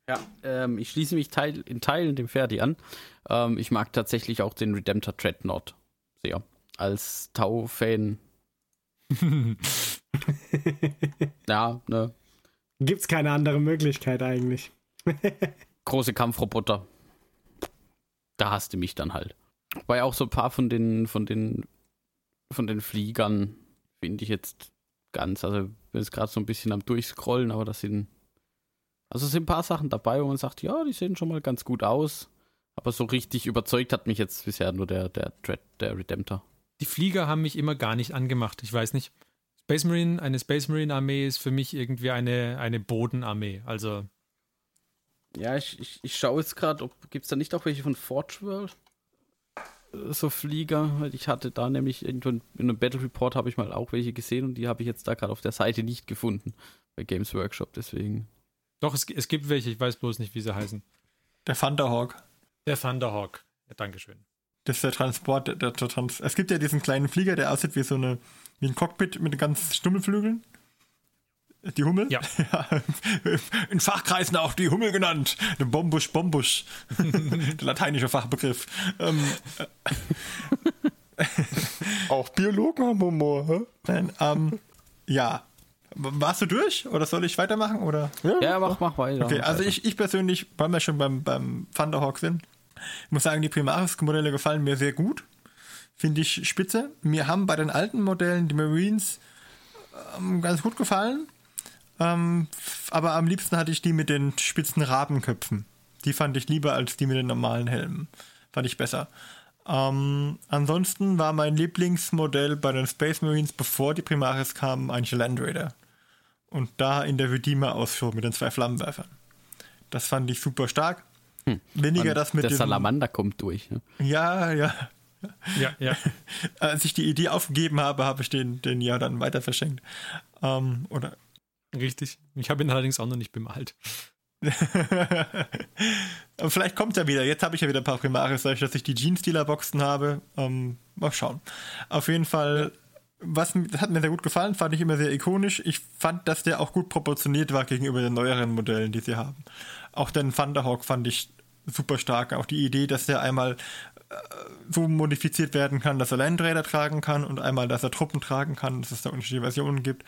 Ja, ähm, ich schließe mich teil, in Teilen dem Ferdi an. Ähm, ich mag tatsächlich auch den Redemptor Dreadnought sehr. Als Tau-Fan. ja, ne. Gibt's keine andere Möglichkeit eigentlich. Große Kampfroboter. Da hast du mich dann halt. Wobei auch so ein paar von den, von den, von den Fliegern finde ich jetzt ganz, also bin jetzt gerade so ein bisschen am Durchscrollen, aber das sind also es sind ein paar Sachen dabei, wo man sagt, ja, die sehen schon mal ganz gut aus. Aber so richtig überzeugt hat mich jetzt bisher nur der, der, der, der Redemptor. Die Flieger haben mich immer gar nicht angemacht. Ich weiß nicht. Space Marine, eine Space Marine Armee ist für mich irgendwie eine, eine Bodenarmee. Also. Ja, ich, ich, ich schaue jetzt gerade, gibt es da nicht auch welche von Forge World? So Flieger, weil ich hatte da nämlich irgendwo in einem Battle Report habe ich mal auch welche gesehen und die habe ich jetzt da gerade auf der Seite nicht gefunden bei Games Workshop, deswegen. Doch, es, es gibt welche, ich weiß bloß nicht, wie sie heißen. Der Thunderhawk. Der Thunderhawk. Ja, Dankeschön. Das ist der Transport, der, der Trans es gibt ja diesen kleinen Flieger, der aussieht wie so eine, wie ein Cockpit mit ganz Stummelflügeln. Die Hummel? Ja. ja. In Fachkreisen auch die Hummel genannt. Der Bombusch, Bombusch. der lateinische Fachbegriff. Ähm, auch Biologen haben Humor, hä? Nein, ähm, ja. Warst du durch oder soll ich weitermachen? Oder? Ja, ja mach, mach weiter. Okay, also ich, ich persönlich, weil wir schon beim, beim Thunderhawk sind, muss sagen, die Primaris-Modelle gefallen mir sehr gut. Finde ich spitze. Mir haben bei den alten Modellen die Marines ähm, ganz gut gefallen. Ähm, aber am liebsten hatte ich die mit den spitzen Rabenköpfen. Die fand ich lieber als die mit den normalen Helmen. Fand ich besser. Ähm, ansonsten war mein Lieblingsmodell bei den Space Marines, bevor die Primaris kamen, eigentlich Land Raider. Und da in der Redeemer-Ausführung mit den zwei Flammenwerfern. Das fand ich super stark. Hm. Weniger das mit der dem... Salamander kommt durch. Ne? Ja, ja. Ja, ja. Als ich die Idee aufgegeben habe, habe ich den, den ja dann weiter verschenkt. Ähm, oder Richtig. Ich habe ihn allerdings auch noch nicht bemalt. vielleicht kommt er wieder. Jetzt habe ich ja wieder ein paar Primaris, dadurch, dass ich die Jeans-Dealer-Boxen habe. Ähm, mal schauen. Auf jeden Fall, was hat mir sehr gut gefallen, fand ich immer sehr ikonisch. Ich fand, dass der auch gut proportioniert war gegenüber den neueren Modellen, die sie haben. Auch den Thunderhawk fand ich super stark. Auch die Idee, dass der einmal äh, so modifiziert werden kann, dass er Landräder tragen kann und einmal, dass er Truppen tragen kann, dass es da unterschiedliche Versionen gibt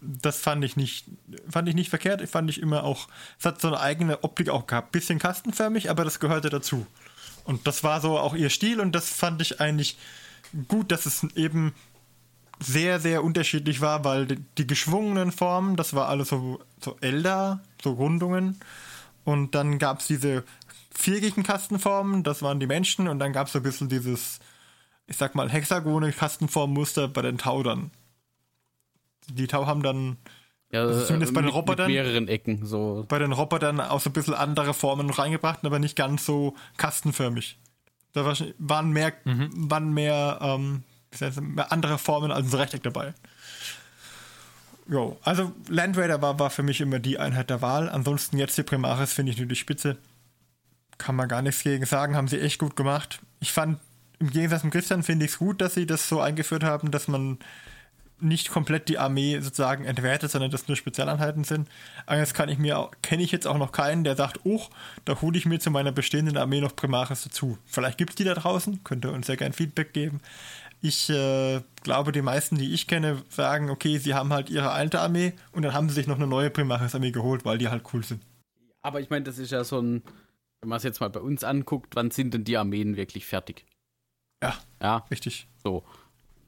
das fand ich nicht, fand ich nicht verkehrt. Ich fand ich immer auch, es hat so eine eigene Optik auch gehabt. Bisschen kastenförmig, aber das gehörte dazu. Und das war so auch ihr Stil und das fand ich eigentlich gut, dass es eben sehr, sehr unterschiedlich war, weil die, die geschwungenen Formen, das war alles so, so Elder, so Rundungen. Und dann gab es diese viereckigen Kastenformen, das waren die Menschen. Und dann gab es so ein bisschen dieses, ich sag mal, hexagone Kastenformmuster bei den Taudern. Die Tau haben dann ja, also zumindest bei den Robotern. Mit mehreren Ecken so. Bei den Robotern auch so ein bisschen andere Formen reingebracht, aber nicht ganz so kastenförmig. Da waren mehr, mhm. waren mehr, ähm, mehr andere Formen als ein Rechteck dabei. Jo, also Land Raider war, war für mich immer die Einheit der Wahl. Ansonsten jetzt die Primaris finde ich nur die Spitze. Kann man gar nichts gegen sagen, haben sie echt gut gemacht. Ich fand, im Gegensatz zum Christian finde ich es gut, dass sie das so eingeführt haben, dass man nicht komplett die Armee sozusagen entwertet, sondern das nur Spezialeinheiten sind. Allerdings kann ich mir, kenne ich jetzt auch noch keinen, der sagt, oh, da hole ich mir zu meiner bestehenden Armee noch Primaris dazu. Vielleicht gibt es die da draußen, könnt ihr uns sehr gerne Feedback geben. Ich äh, glaube, die meisten, die ich kenne, sagen, okay, sie haben halt ihre alte Armee und dann haben sie sich noch eine neue Primaris-Armee geholt, weil die halt cool sind. Aber ich meine, das ist ja so ein, wenn man es jetzt mal bei uns anguckt, wann sind denn die Armeen wirklich fertig? Ja, ja. richtig. So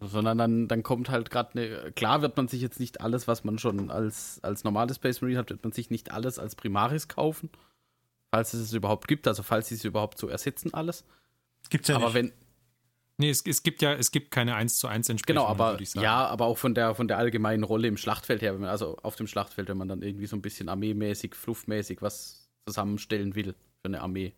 sondern dann, dann kommt halt gerade eine. Klar wird man sich jetzt nicht alles, was man schon als, als normales Space Marine hat, wird man sich nicht alles als Primaris kaufen. Falls es es überhaupt gibt, also falls sie es überhaupt so ersetzen, alles. Gibt's ja aber nicht. wenn. Nee, es, es gibt ja, es gibt keine 1 zu 1 Entsprechung. Genau, aber ja, aber auch von der von der allgemeinen Rolle im Schlachtfeld her, wenn man, also auf dem Schlachtfeld, wenn man dann irgendwie so ein bisschen armeemäßig, fluffmäßig was zusammenstellen will für eine Armee.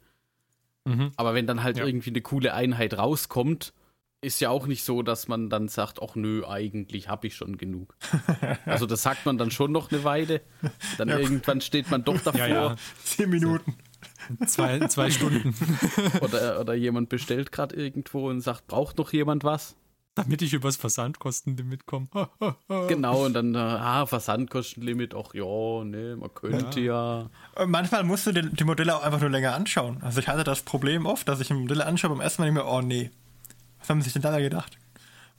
Mhm. Aber wenn dann halt ja. irgendwie eine coole Einheit rauskommt, ist ja auch nicht so, dass man dann sagt, ach nö, eigentlich habe ich schon genug. also das sagt man dann schon noch eine Weile. Dann ja. irgendwann steht man doch davor. Ja, ja. Zehn Minuten. Zwei, zwei Stunden. oder, oder jemand bestellt gerade irgendwo und sagt, braucht noch jemand was? Damit ich übers Versandkostenlimit komme. genau, und dann, ah, Versandkostenlimit, ach ja, ne, man könnte ja. ja. Manchmal musst du die, die, Modelle auch einfach nur länger anschauen. Also ich hatte das Problem oft, dass ich ein Modelle anschaue, beim ersten Mal nicht mehr, oh nee, was haben sich denn da gedacht?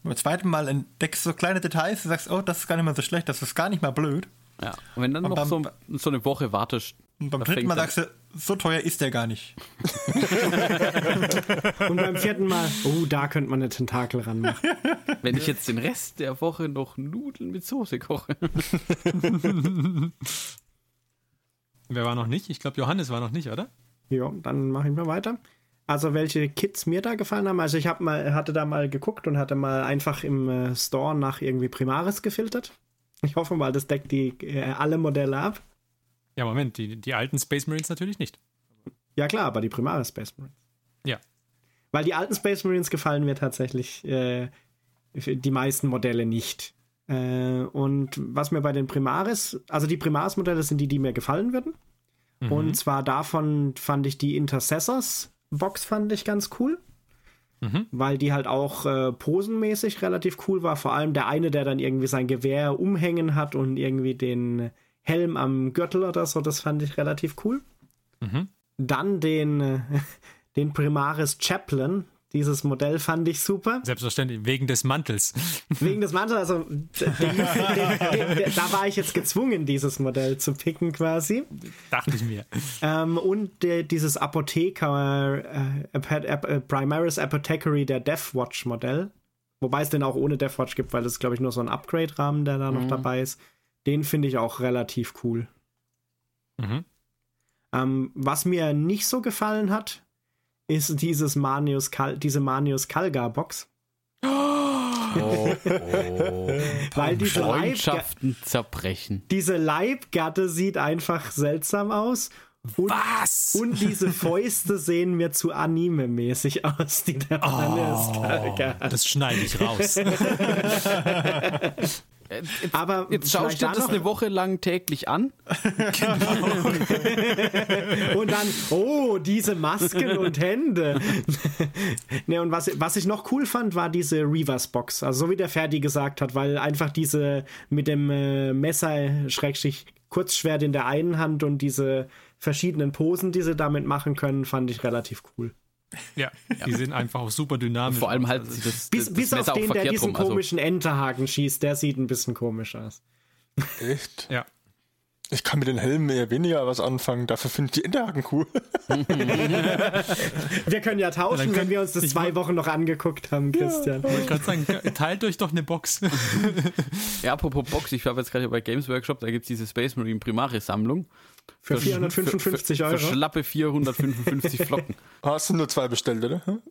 beim zweiten Mal entdeckst du so kleine Details und sagst, oh, das ist gar nicht mal so schlecht, das ist gar nicht mal blöd. Ja, und wenn dann und noch beim, so, so, eine Woche wartest. Und beim dritten Mal sagst du, so teuer ist der gar nicht. und beim vierten Mal, oh, da könnte man eine Tentakel ranmachen. Wenn ich jetzt den Rest der Woche noch Nudeln mit Soße koche. Wer war noch nicht? Ich glaube, Johannes war noch nicht, oder? Ja, dann mache ich mal weiter. Also welche Kits mir da gefallen haben. Also ich hab mal, hatte da mal geguckt und hatte mal einfach im äh, Store nach irgendwie Primaris gefiltert. Ich hoffe mal, das deckt die äh, alle Modelle ab. Ja, Moment, die, die alten Space Marines natürlich nicht. Ja klar, aber die Primaris Space Marines. Ja. Weil die alten Space Marines gefallen mir tatsächlich äh, die meisten Modelle nicht. Äh, und was mir bei den Primaris, also die Primaris-Modelle sind die, die mir gefallen würden. Mhm. Und zwar davon fand ich die Intercessors Box fand ich ganz cool. mhm. weil die halt auch äh, posenmäßig relativ cool war. Vor allem der eine, der dann irgendwie sein Gewehr umhängen hat und irgendwie den Helm am Gürtel oder so, das fand ich relativ cool. Mhm. Dann den, äh, den Primaris Chaplain, dieses Modell fand ich super. Selbstverständlich, wegen des Mantels. Wegen des Mantels, also den, den, den, da war ich jetzt gezwungen, dieses Modell zu picken quasi. Dachte ich mir. Ähm, und dieses Apotheker, äh, äh, Primaris Apothecary der Deathwatch Modell. Wobei es den auch ohne Deathwatch gibt, weil das glaube ich, nur so ein Upgrade-Rahmen, der da mhm. noch dabei ist. Den finde ich auch relativ cool. Mhm. Ähm, was mir nicht so gefallen hat, ist dieses Manius Kal diese Manius Kalgar Box. Oh, oh. Weil diese Freundschaften Leib zerbrechen. Diese Leibgatte sieht einfach seltsam aus. Und, Was? Und diese Fäuste sehen mir zu Anime-mäßig aus, die der oh, Kalgar Das schneide ich raus. Jetzt, Aber jetzt schaust du das eine Woche lang täglich an. Genau. und dann, oh, diese Masken und Hände. ne, und was, was ich noch cool fand, war diese Reavers Box. Also so wie der Ferdi gesagt hat, weil einfach diese mit dem äh, Messer, Schrägstrich, Kurzschwert in der einen Hand und diese verschiedenen Posen, die sie damit machen können, fand ich relativ cool. Ja, die sind einfach auch super dynamisch. Vor allem halt das, das, bis, das bis auf den, der diesen rum, also komischen also. Enterhaken schießt, der sieht ein bisschen komisch aus. Echt? Ja. Ich kann mit den Helmen eher weniger was anfangen, dafür finde ich die Enterhaken cool. wir können ja tauschen, wenn wir uns das zwei Wochen noch angeguckt haben, Christian. Ja, ich wollte gerade sagen, teilt euch doch eine Box. ja, apropos Box, ich habe jetzt gerade bei Games Workshop, da gibt es diese Space Marine Primaris Sammlung. Für, 455 für, Euro? Für schlappe 455 Flocken. Hast du nur zwei bestellt, oder?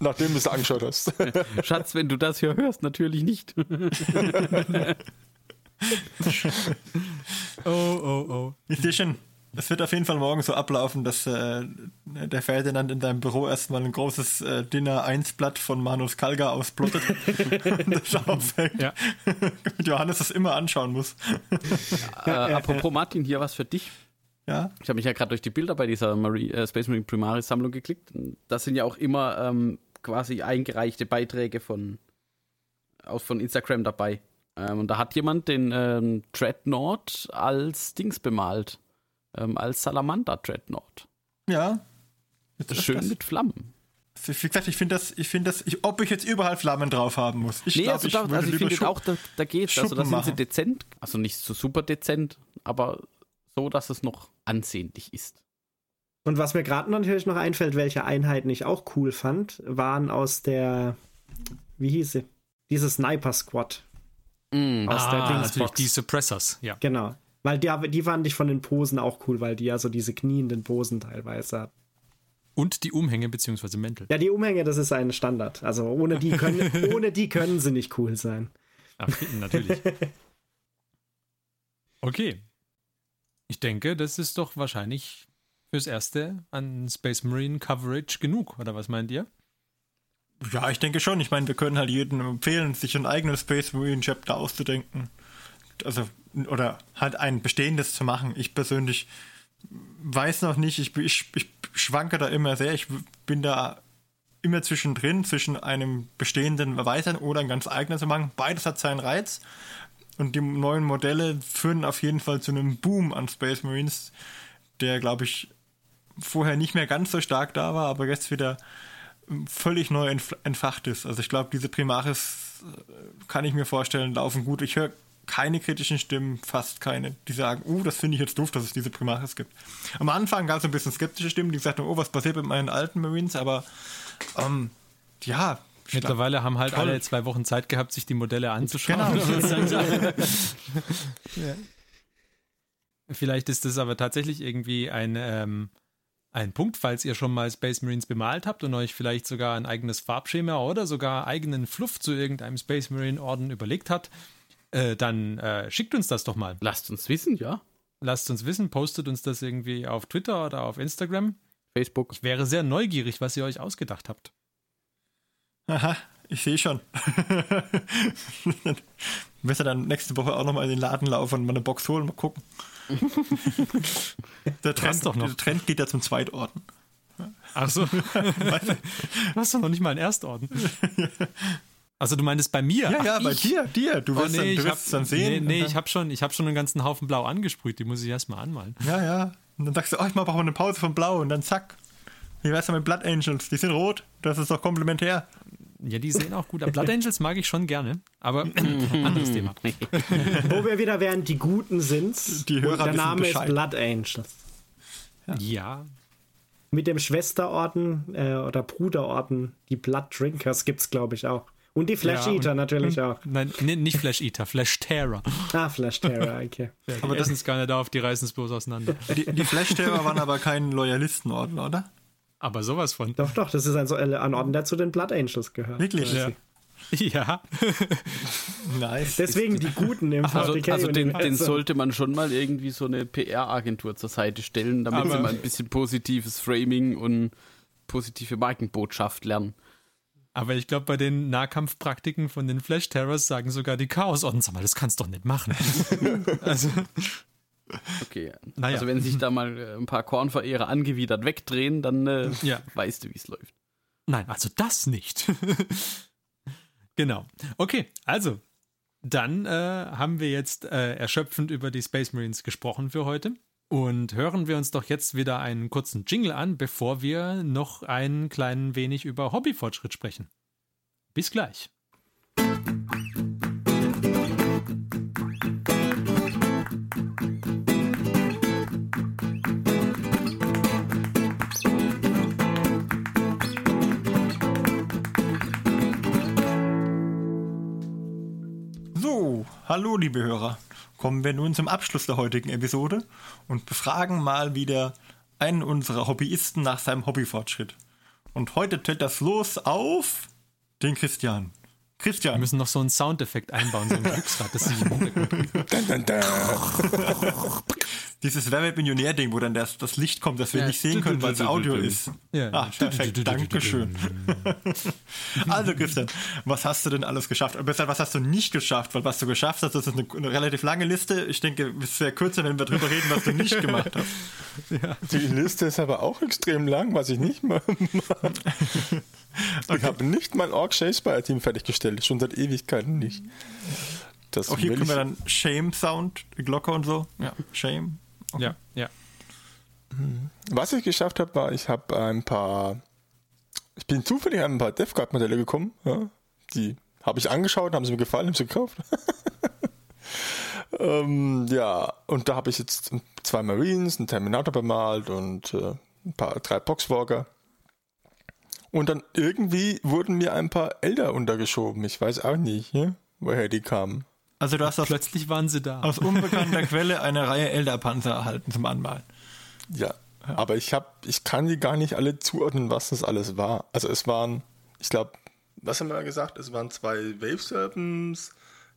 Nachdem du es angeschaut hast. Schatz, wenn du das hier hörst, natürlich nicht. oh, oh, oh. Schon. Es wird auf jeden Fall morgen so ablaufen, dass äh, der Ferdinand in deinem Büro erstmal ein großes äh, Dinner 1 Blatt von Manus Kalga ausplottet und das aufhängt. Ja. Damit Johannes das immer anschauen muss. Äh, apropos Martin, hier was für dich. Ja. Ich habe mich ja gerade durch die Bilder bei dieser Marie, äh, Space Marine Primaris Sammlung geklickt. Das sind ja auch immer ähm, quasi eingereichte Beiträge von, auch von Instagram dabei. Ähm, und da hat jemand den ähm, Dreadnought als Dings bemalt ähm, als Salamander Dreadnought. Ja. Schön das. mit Flammen. Wie gesagt, ich finde das, ich finde das, ich, ob ich jetzt überall Flammen drauf haben muss. Ich nee, glaub, also, ich, da, also ich finde auch, da, da geht's. Also da sind sie dezent, also nicht so super dezent, aber so, dass es noch ansehnlich ist. Und was mir gerade natürlich noch einfällt, welche Einheiten ich auch cool fand, waren aus der, wie hieß sie? Diese Sniper Squad. Mm, aus ah, der Dingsbox. Die Suppressors, ja. Genau. Weil die, die fand ich von den Posen auch cool, weil die ja so diese knienden Posen teilweise hat. Und die Umhänge bzw. Mäntel. Ja, die Umhänge, das ist ein Standard. Also ohne die können, ohne die können sie nicht cool sein. Ach, natürlich. Okay. Ich denke, das ist doch wahrscheinlich fürs Erste an Space Marine Coverage genug, oder was meint ihr? Ja, ich denke schon. Ich meine, wir können halt jedem empfehlen, sich ein eigenes Space Marine Chapter auszudenken. Also oder halt ein bestehendes zu machen. Ich persönlich weiß noch nicht, ich, ich, ich schwanke da immer sehr. Ich bin da immer zwischendrin, zwischen einem bestehenden Erweitern oder ein ganz eigenes zu machen. Beides hat seinen Reiz. Und die neuen Modelle führen auf jeden Fall zu einem Boom an Space Marines, der, glaube ich, vorher nicht mehr ganz so stark da war, aber jetzt wieder völlig neu entfacht ist. Also ich glaube, diese Primaris äh, kann ich mir vorstellen, laufen gut. Ich höre keine kritischen Stimmen, fast keine, die sagen, uh, das finde ich jetzt doof, dass es diese Primaris gibt. Am Anfang gab es ein bisschen skeptische Stimmen, die gesagt haben, oh, was passiert mit meinen alten Marines, aber ähm, ja. Mittlerweile haben halt toll. alle zwei Wochen Zeit gehabt, sich die Modelle anzuschauen. Genau. ja. Vielleicht ist das aber tatsächlich irgendwie ein, ähm, ein Punkt, falls ihr schon mal Space Marines bemalt habt und euch vielleicht sogar ein eigenes Farbschema oder sogar eigenen Fluff zu irgendeinem Space Marine Orden überlegt habt äh, dann äh, schickt uns das doch mal. Lasst uns wissen, ja. Lasst uns wissen, postet uns das irgendwie auf Twitter oder auf Instagram. Facebook. Ich wäre sehr neugierig, was ihr euch ausgedacht habt. Aha, ich sehe schon. Müssen dann nächste Woche auch nochmal in den Laden laufen und mal eine Box holen, mal gucken. der, Trend, der Trend geht ja zum Zweitorten. Ach so. du hast doch noch nicht mal einen Erstorden. Also du meinst bei mir? Ja, Ach, ja, bei dir, dir. Du wirst, oh, nee, dann, du wirst es dann sehen. Nee, nee ich habe schon, hab schon einen ganzen Haufen Blau angesprüht. Die muss ich erstmal anmalen. Ja, ja. Und dann sagst du, oh, ich mache mal eine Pause von Blau und dann zack. Wie wär's denn mit Blood Angels? Die sind rot. Das ist doch komplementär. Ja, die sehen auch gut. Aber Blood Angels mag ich schon gerne. Aber anderes Thema. Wo wir wieder wären, die Guten sind. Die Hörer und der Name Bescheid. ist Blood Angels. Ja. ja. Mit dem Schwesterorden äh, oder Bruderorden, die Blood Drinkers, gibt es, glaube ich, auch. Und die Flash Eater ja, natürlich auch. Nein, nee, nicht Flash Eater, Flash Terror. Ah, Flash Terror, okay. Ja, aber das ist gar nicht auf, die reißen es bloß auseinander. Die, die Flash Terror waren aber kein Loyalistenorden, oder? Aber sowas von. Doch, doch, das ist ein, äh, ein Orden, der zu den Blood Angels gehört. Wirklich? Ja. Ja. nice. Deswegen die Guten im Also, also den, den, sollte man schon mal irgendwie so eine PR-Agentur zur Seite stellen, damit Aber sie mal ein bisschen positives Framing und positive Markenbotschaft lernen. Aber ich glaube, bei den Nahkampfpraktiken von den Flash Terrors sagen sogar die Chaos-Orden, sag mal, das kannst du doch nicht machen. also. Okay. Naja. Also wenn sich da mal äh, ein paar Kornverehrer angewidert wegdrehen, dann äh, ja. weißt du, wie es läuft. Nein, also das nicht. genau. Okay, also dann äh, haben wir jetzt äh, erschöpfend über die Space Marines gesprochen für heute. Und hören wir uns doch jetzt wieder einen kurzen Jingle an, bevor wir noch ein klein wenig über Hobbyfortschritt sprechen. Bis gleich. So, hallo liebe Hörer kommen wir nun zum Abschluss der heutigen Episode und befragen mal wieder einen unserer Hobbyisten nach seinem Hobbyfortschritt. Und heute tritt das los auf den Christian. Christian. Wir müssen noch so einen Soundeffekt einbauen, so ein Glücksrad, das sich im Hintergrund. Dieses Wer Millionär-Ding, wo dann das, das Licht kommt, das wir ja. nicht sehen können, weil es Audio ist. Ja. Ah, perfekt, Dankeschön. also Christian, was hast du denn alles geschafft? Besser, was hast du nicht geschafft? Weil was du geschafft hast, das ist eine, eine relativ lange Liste. Ich denke, es wäre kürzer, wenn wir darüber reden, was du nicht gemacht hast. Ja. Die Liste ist aber auch extrem lang, was ich nicht mache. Okay. Ich habe nicht mein Orc Shakespeare Team fertiggestellt, schon seit Ewigkeiten nicht. Das auch hier können wir dann Shame Sound, Glocke und so. Ja, Shame. Okay. Ja, ja. Mhm. Was ich geschafft habe, war, ich habe ein paar, ich bin zufällig an ein paar Death Guard Modelle gekommen. Ja, die habe ich angeschaut, haben sie mir gefallen, haben sie gekauft. ähm, ja, und da habe ich jetzt zwei Marines, einen Terminator bemalt und äh, ein paar drei Boxwalker. Und dann irgendwie wurden mir ein paar Elder untergeschoben. Ich weiß auch nicht, ja, woher die kamen. Also du hast aus, plötzlich waren sie da. Aus unbekannter Quelle eine Reihe Elderpanzer erhalten zum Anmalen. Ja, ja. aber ich habe, ich kann die gar nicht alle zuordnen, was das alles war. Also es waren, ich glaube, was haben wir gesagt? Es waren zwei Wave Serpents,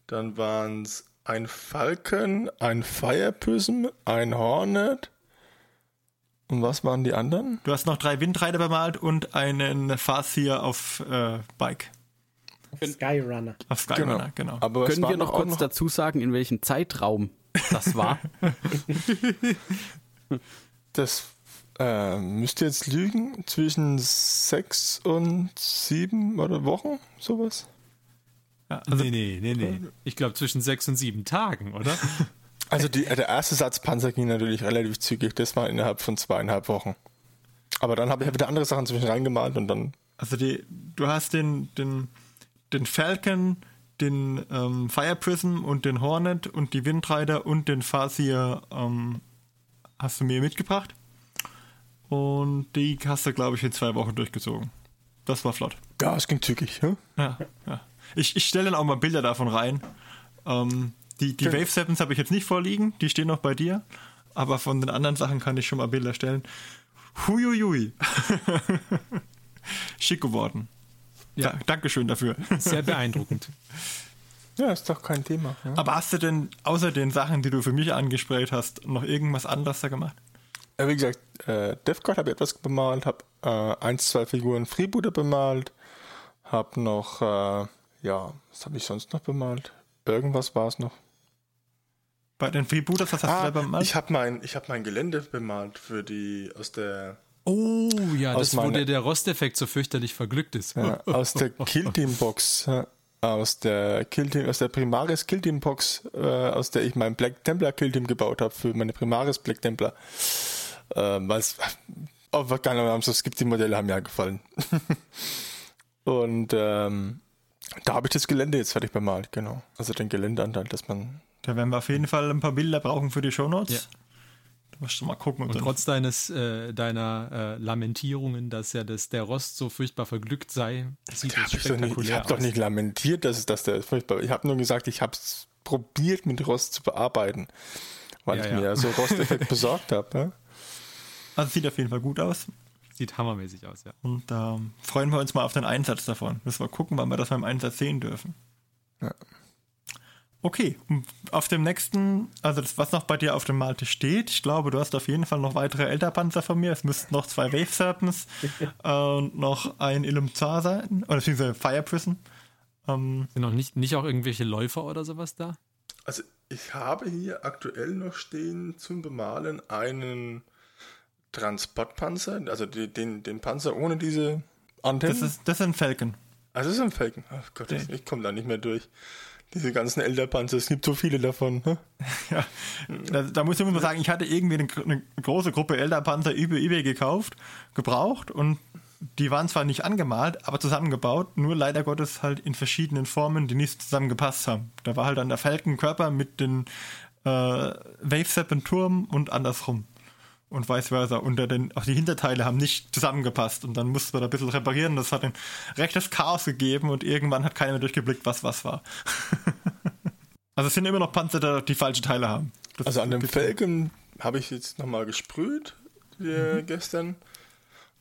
dann waren es ein Falcon, ein Fire Prism, ein Hornet. Und was waren die anderen? Du hast noch drei Windreiter bemalt und einen Farseer auf äh, Bike. Skyrunner. Auf Skyrunner, genau. genau. Aber Können wir noch kurz noch dazu sagen, in welchem Zeitraum das war? das äh, müsste jetzt lügen, zwischen sechs und sieben oder Wochen, sowas. Ja, also nee, nee, nee, nee. Ich glaube zwischen sechs und sieben Tagen, oder? Also die, der erste Satz Panzer ging natürlich relativ zügig. Das war innerhalb von zweieinhalb Wochen. Aber dann habe ich wieder andere Sachen zwischen reingemalt und dann. Also die, du hast den, den den Falcon, den ähm, Fire Prism und den Hornet und die Windrider und den Farseer ähm, hast du mir mitgebracht. Und die hast du, glaube ich, in zwei Wochen durchgezogen. Das war flott. Ja, es ging zügig. Hm? Ja, ja. Ich, ich stelle dann auch mal Bilder davon rein. Ähm, die die okay. Wave Sevens habe ich jetzt nicht vorliegen, die stehen noch bei dir. Aber von den anderen Sachen kann ich schon mal Bilder stellen. Huiuiui. Schick geworden. Ja, Dankeschön dafür. Sehr beeindruckend. Ja, ist doch kein Thema. Ja. Aber hast du denn außer den Sachen, die du für mich angesprayt hast, noch irgendwas anderes da gemacht? Ja, wie gesagt, äh, DevCode habe ich etwas bemalt, habe äh, eins, zwei Figuren Freebooter bemalt, habe noch, äh, ja, was habe ich sonst noch bemalt? Irgendwas war es noch. Bei den Freebooters, was hast ah, du da bemalt? Ich habe mein, hab mein Gelände bemalt für die, aus der Oh ja, das wo dir der Rosteffekt so fürchterlich verglückt ist. Ja, aus der Killteam-Box. aus der Killteam, aus der Primaris Killteam Box, äh, aus der ich mein Black Templar Killteam gebaut habe für meine Primaris Black Templar. Äh, was, oh, keine Ahnung, es gibt die Modelle, haben mir gefallen. Und ähm, da habe ich das Gelände jetzt fertig bemalt, genau. Also den Geländeanteil, dass man. Da werden wir auf jeden Fall ein paar Bilder brauchen für die Shownotes. Ja. Du mal gucken. Und, und trotz deines, äh, deiner äh, Lamentierungen, dass ja das, der Rost so furchtbar verglückt sei, sieht es spektakulär Ich, ich habe doch nicht lamentiert, dass, dass der furchtbar Ich habe nur gesagt, ich habe es probiert, mit Rost zu bearbeiten, weil ja, ich ja. mir ja so Rosteffekt besorgt habe. Ja? Also sieht auf jeden Fall gut aus. Sieht hammermäßig aus, ja. Und da ähm, freuen wir uns mal auf den Einsatz davon. Müssen wir gucken, wann wir das beim Einsatz sehen dürfen. Ja. Okay, auf dem nächsten, also das, was noch bei dir auf dem Malte steht, ich glaube, du hast auf jeden Fall noch weitere Elderpanzer von mir. Es müssten noch zwei Wave Serpents und noch ein Ilumzar sein, oder beziehungsweise Fire Prison. Ähm, Sind noch nicht, nicht auch irgendwelche Läufer oder sowas da? Also ich habe hier aktuell noch stehen zum Bemalen einen Transportpanzer, also die, den, den Panzer ohne diese Antennen? Das ist, das ist ein Falcon. Also das ist ein Falcon. Ach Gott, ich komme da nicht mehr durch. Diese ganzen Elder-Panzer, es gibt so viele davon. Ne? ja, da, da, muss ich immer sagen, ich hatte irgendwie eine, eine große Gruppe Elder-Panzer über eBay gekauft, gebraucht und die waren zwar nicht angemalt, aber zusammengebaut, nur leider Gottes halt in verschiedenen Formen, die nicht zusammengepasst haben. Da war halt dann der Falkenkörper mit den äh, Wave-Turm und andersrum und vice versa. Und den, auch die Hinterteile haben nicht zusammengepasst und dann mussten wir da ein bisschen reparieren. Das hat ein rechtes Chaos gegeben und irgendwann hat keiner mehr durchgeblickt, was was war. also es sind immer noch Panzer, die falsche Teile haben. Das also an dem Felgen habe ich jetzt nochmal gesprüht mhm. gestern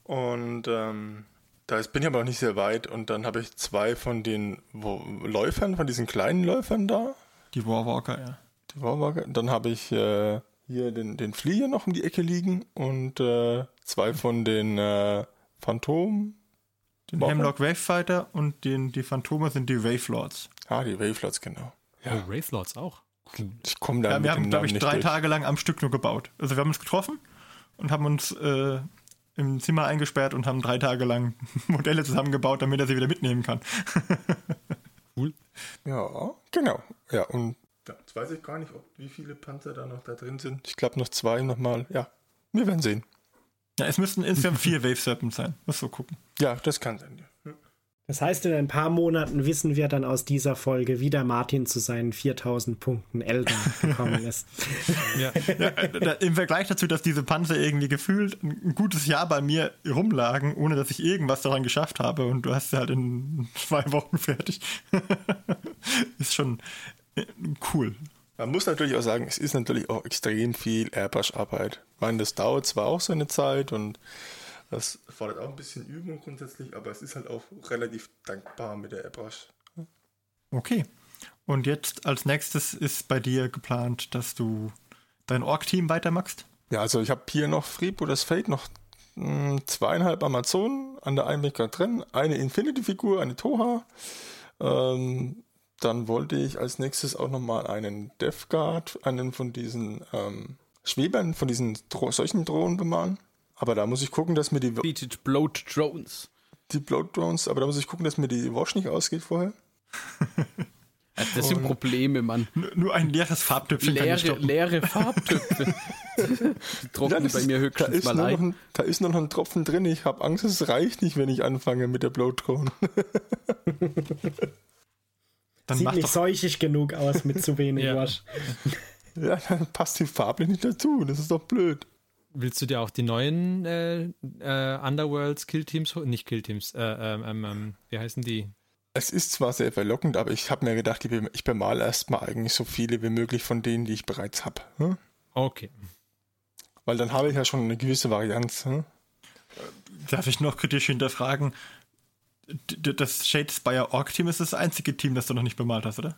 und ähm, da bin ich aber noch nicht sehr weit und dann habe ich zwei von den wo, Läufern, von diesen kleinen Läufern da. Die Warwalker, ja. Die Warwalker. Dann habe ich äh, hier den, den Flieger noch um die Ecke liegen und äh, zwei von den äh, Phantomen. Den Hemlock Wave Fighter und den, die Phantome sind die Wave Lords. Ah, die Wave Lords, genau. Ja. Oh, Wave Lords auch. Ich komme da ja, Wir haben, glaube ich, drei durch. Tage lang am Stück nur gebaut. Also wir haben uns getroffen und haben uns äh, im Zimmer eingesperrt und haben drei Tage lang Modelle zusammengebaut, damit er sie wieder mitnehmen kann. cool. Ja, genau. Ja, und ja, jetzt weiß ich gar nicht, ob, wie viele Panzer da noch da drin sind. Ich glaube noch zwei nochmal. Ja, wir werden sehen. Ja, es müssten insgesamt vier Wave Serpents sein. Muss so gucken. Ja, das kann sein. Ja. Das heißt, in ein paar Monaten wissen wir dann aus dieser Folge, wie der Martin zu seinen 4000 Punkten Elder gekommen ist. ja. ja Im Vergleich dazu, dass diese Panzer irgendwie gefühlt ein gutes Jahr bei mir rumlagen, ohne dass ich irgendwas daran geschafft habe und du hast sie halt in zwei Wochen fertig, ist schon cool. Man muss natürlich auch sagen, es ist natürlich auch extrem viel Airbrush-Arbeit. Ich meine, das dauert zwar auch seine Zeit und das fordert auch ein bisschen Übung grundsätzlich, aber es ist halt auch relativ dankbar mit der Airbrush. Okay. Und jetzt als nächstes ist bei dir geplant, dass du dein Org-Team weitermachst? Ja, also ich habe hier noch das Fate, noch mh, hm, zweieinhalb Amazonen an der einen bin ich gerade drin, eine Infinity-Figur, eine Toha, ähm, dann wollte ich als nächstes auch nochmal einen Death Guard, einen von diesen ähm, Schwebern, von diesen Dro solchen Drohnen bemalen. Aber da muss ich gucken, dass mir die. Bietet Bloat Drones. Die Bloat Drones, aber da muss ich gucken, dass mir die Wash nicht ausgeht vorher. Ja, das sind Probleme, Mann. Nur, nur ein leeres Farbtöpfchen. Leere, leere Farbtöpfe. trocknen ja, bei mir höchstens mal ein. ein. Da ist noch ein Tropfen drin. Ich habe Angst, es reicht nicht, wenn ich anfange mit der Bloat Drone. Dann Sieht nicht seuchig genug aus mit zu wenig ja. Wasch. Ja, dann passt die Farbe nicht dazu. Das ist doch blöd. Willst du dir auch die neuen äh, äh, Underworlds Killteams, nicht Killteams, äh, ähm, ähm, ähm, wie heißen die? Es ist zwar sehr verlockend, aber ich habe mir gedacht, ich bemal erstmal eigentlich so viele wie möglich von denen, die ich bereits habe. Hm? Okay. Weil dann habe ich ja schon eine gewisse Varianz. Hm? Darf ich noch kritisch hinterfragen? Das Shadespire Org Team ist das einzige Team, das du noch nicht bemalt hast, oder?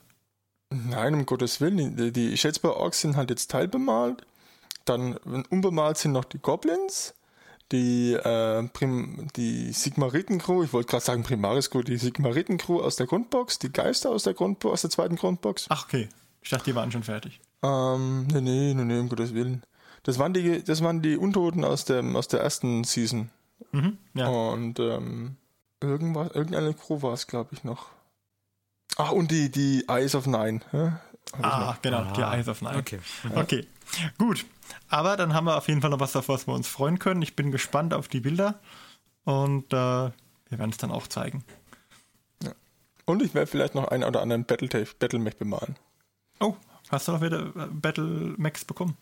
Nein, um Gottes Willen. Die Shadespire Orks sind halt jetzt teilbemalt. Dann unbemalt sind noch die Goblins, die, äh, Prim die Sigmariten-Crew, ich wollte gerade sagen Primaris-Crew, die Sigmariten-Crew aus der Grundbox, die Geister aus der Grundbox, aus der zweiten Grundbox. Ach, okay. Ich dachte, die waren schon fertig. Ähm, nee, nee, nee, nee, um Gottes Willen. Das waren die, das waren die Untoten aus dem, aus der ersten Season. Mhm, ja. Und ähm, irgendwas, irgendeine Crew war es, glaube ich, noch. Ach, und die, die Eyes of Nine. Ja? Ah, genau, ah, die Eyes of Nine. Okay. okay, gut. Aber dann haben wir auf jeden Fall noch was, auf was wir uns freuen können. Ich bin gespannt auf die Bilder und äh, wir werden es dann auch zeigen. Ja. Und ich werde vielleicht noch einen oder anderen Battle-Mech bemalen. Oh, hast du noch wieder äh, Battle-Mechs bekommen?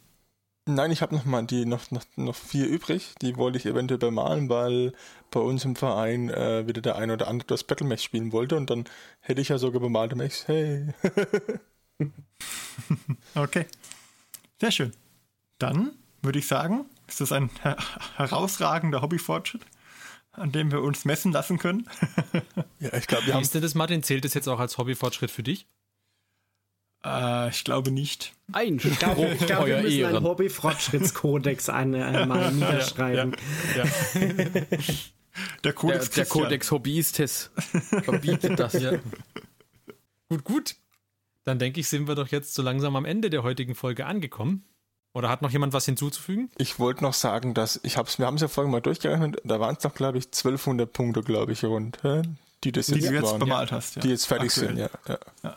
Nein, ich habe noch mal die noch, noch, noch vier übrig. Die wollte ich eventuell bemalen, weil bei uns im Verein äh, wieder der eine oder andere das Battle Mech spielen wollte und dann hätte ich ja sogar bemalte Mechs. Hey. okay. Sehr schön. Dann würde ich sagen, ist das ein her herausragender Hobbyfortschritt, an dem wir uns messen lassen können. ja, ich glaube, wir haben. Ist denn das, Martin? Zählt das jetzt auch als Hobbyfortschritt für dich? Äh, ich glaube nicht. Ein Ich glaube, ich glaub, wir müssen einen Hobby-Fortschrittskodex einmal äh, niederschreiben. Ja, ja, ja. Der, Kodex der, der Kodex Hobbyistes verbietet das. Ja. Gut, gut. Dann denke ich, sind wir doch jetzt so langsam am Ende der heutigen Folge angekommen. Oder hat noch jemand was hinzuzufügen? Ich wollte noch sagen, dass ich hab's, wir haben es ja vorhin mal durchgerechnet, da waren es doch, glaube ich, 1200 Punkte, glaube ich, rund, die das jetzt, die jetzt bemalt hast, ja. Die jetzt fertig Aktuell. sind, ja. ja.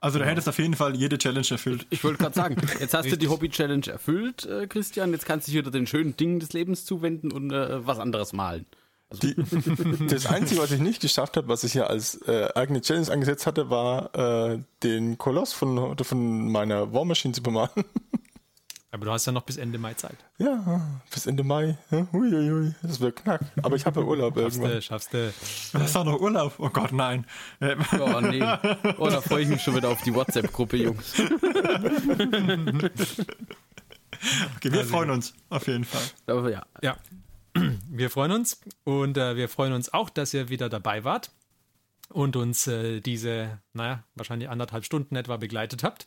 Also du hättest auf jeden Fall jede Challenge erfüllt. Ich wollte gerade sagen, jetzt hast du die Hobby-Challenge erfüllt, äh, Christian. Jetzt kannst du dich wieder den schönen Dingen des Lebens zuwenden und äh, was anderes malen. Also die, das Einzige, was ich nicht geschafft habe, was ich ja als äh, eigene Challenge angesetzt hatte, war äh, den Koloss von, von meiner War Machine zu bemalen. Aber du hast ja noch bis Ende Mai Zeit. Ja, bis Ende Mai. Uiuiui, das wird knack. Aber ich habe ja Urlaub schaffst irgendwann. Schaffst du, Du hast auch noch Urlaub? Oh Gott, nein. Oh nee. Oh, da freue ich mich schon wieder auf die WhatsApp-Gruppe, Jungs. Okay, wir also, freuen uns auf jeden Fall. Aber ja. Ja. Wir freuen uns und äh, wir freuen uns auch, dass ihr wieder dabei wart und uns äh, diese, naja, wahrscheinlich anderthalb Stunden etwa begleitet habt.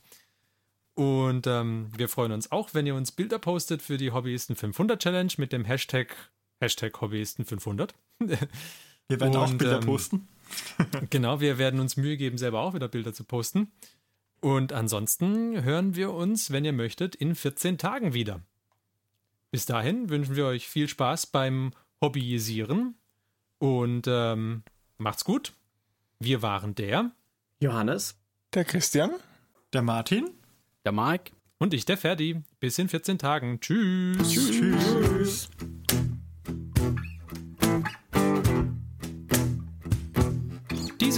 Und ähm, wir freuen uns auch, wenn ihr uns Bilder postet für die Hobbyisten 500 Challenge mit dem Hashtag, Hashtag Hobbyisten 500. Wir werden Und, auch Bilder ähm, posten. genau, wir werden uns Mühe geben, selber auch wieder Bilder zu posten. Und ansonsten hören wir uns, wenn ihr möchtet, in 14 Tagen wieder. Bis dahin wünschen wir euch viel Spaß beim Hobbyisieren und ähm, macht's gut. Wir waren der Johannes, der Christian, der Martin der Mike. Und ich, der Ferdi. Bis in 14 Tagen. Tschüss. Tschüss. Tschüss.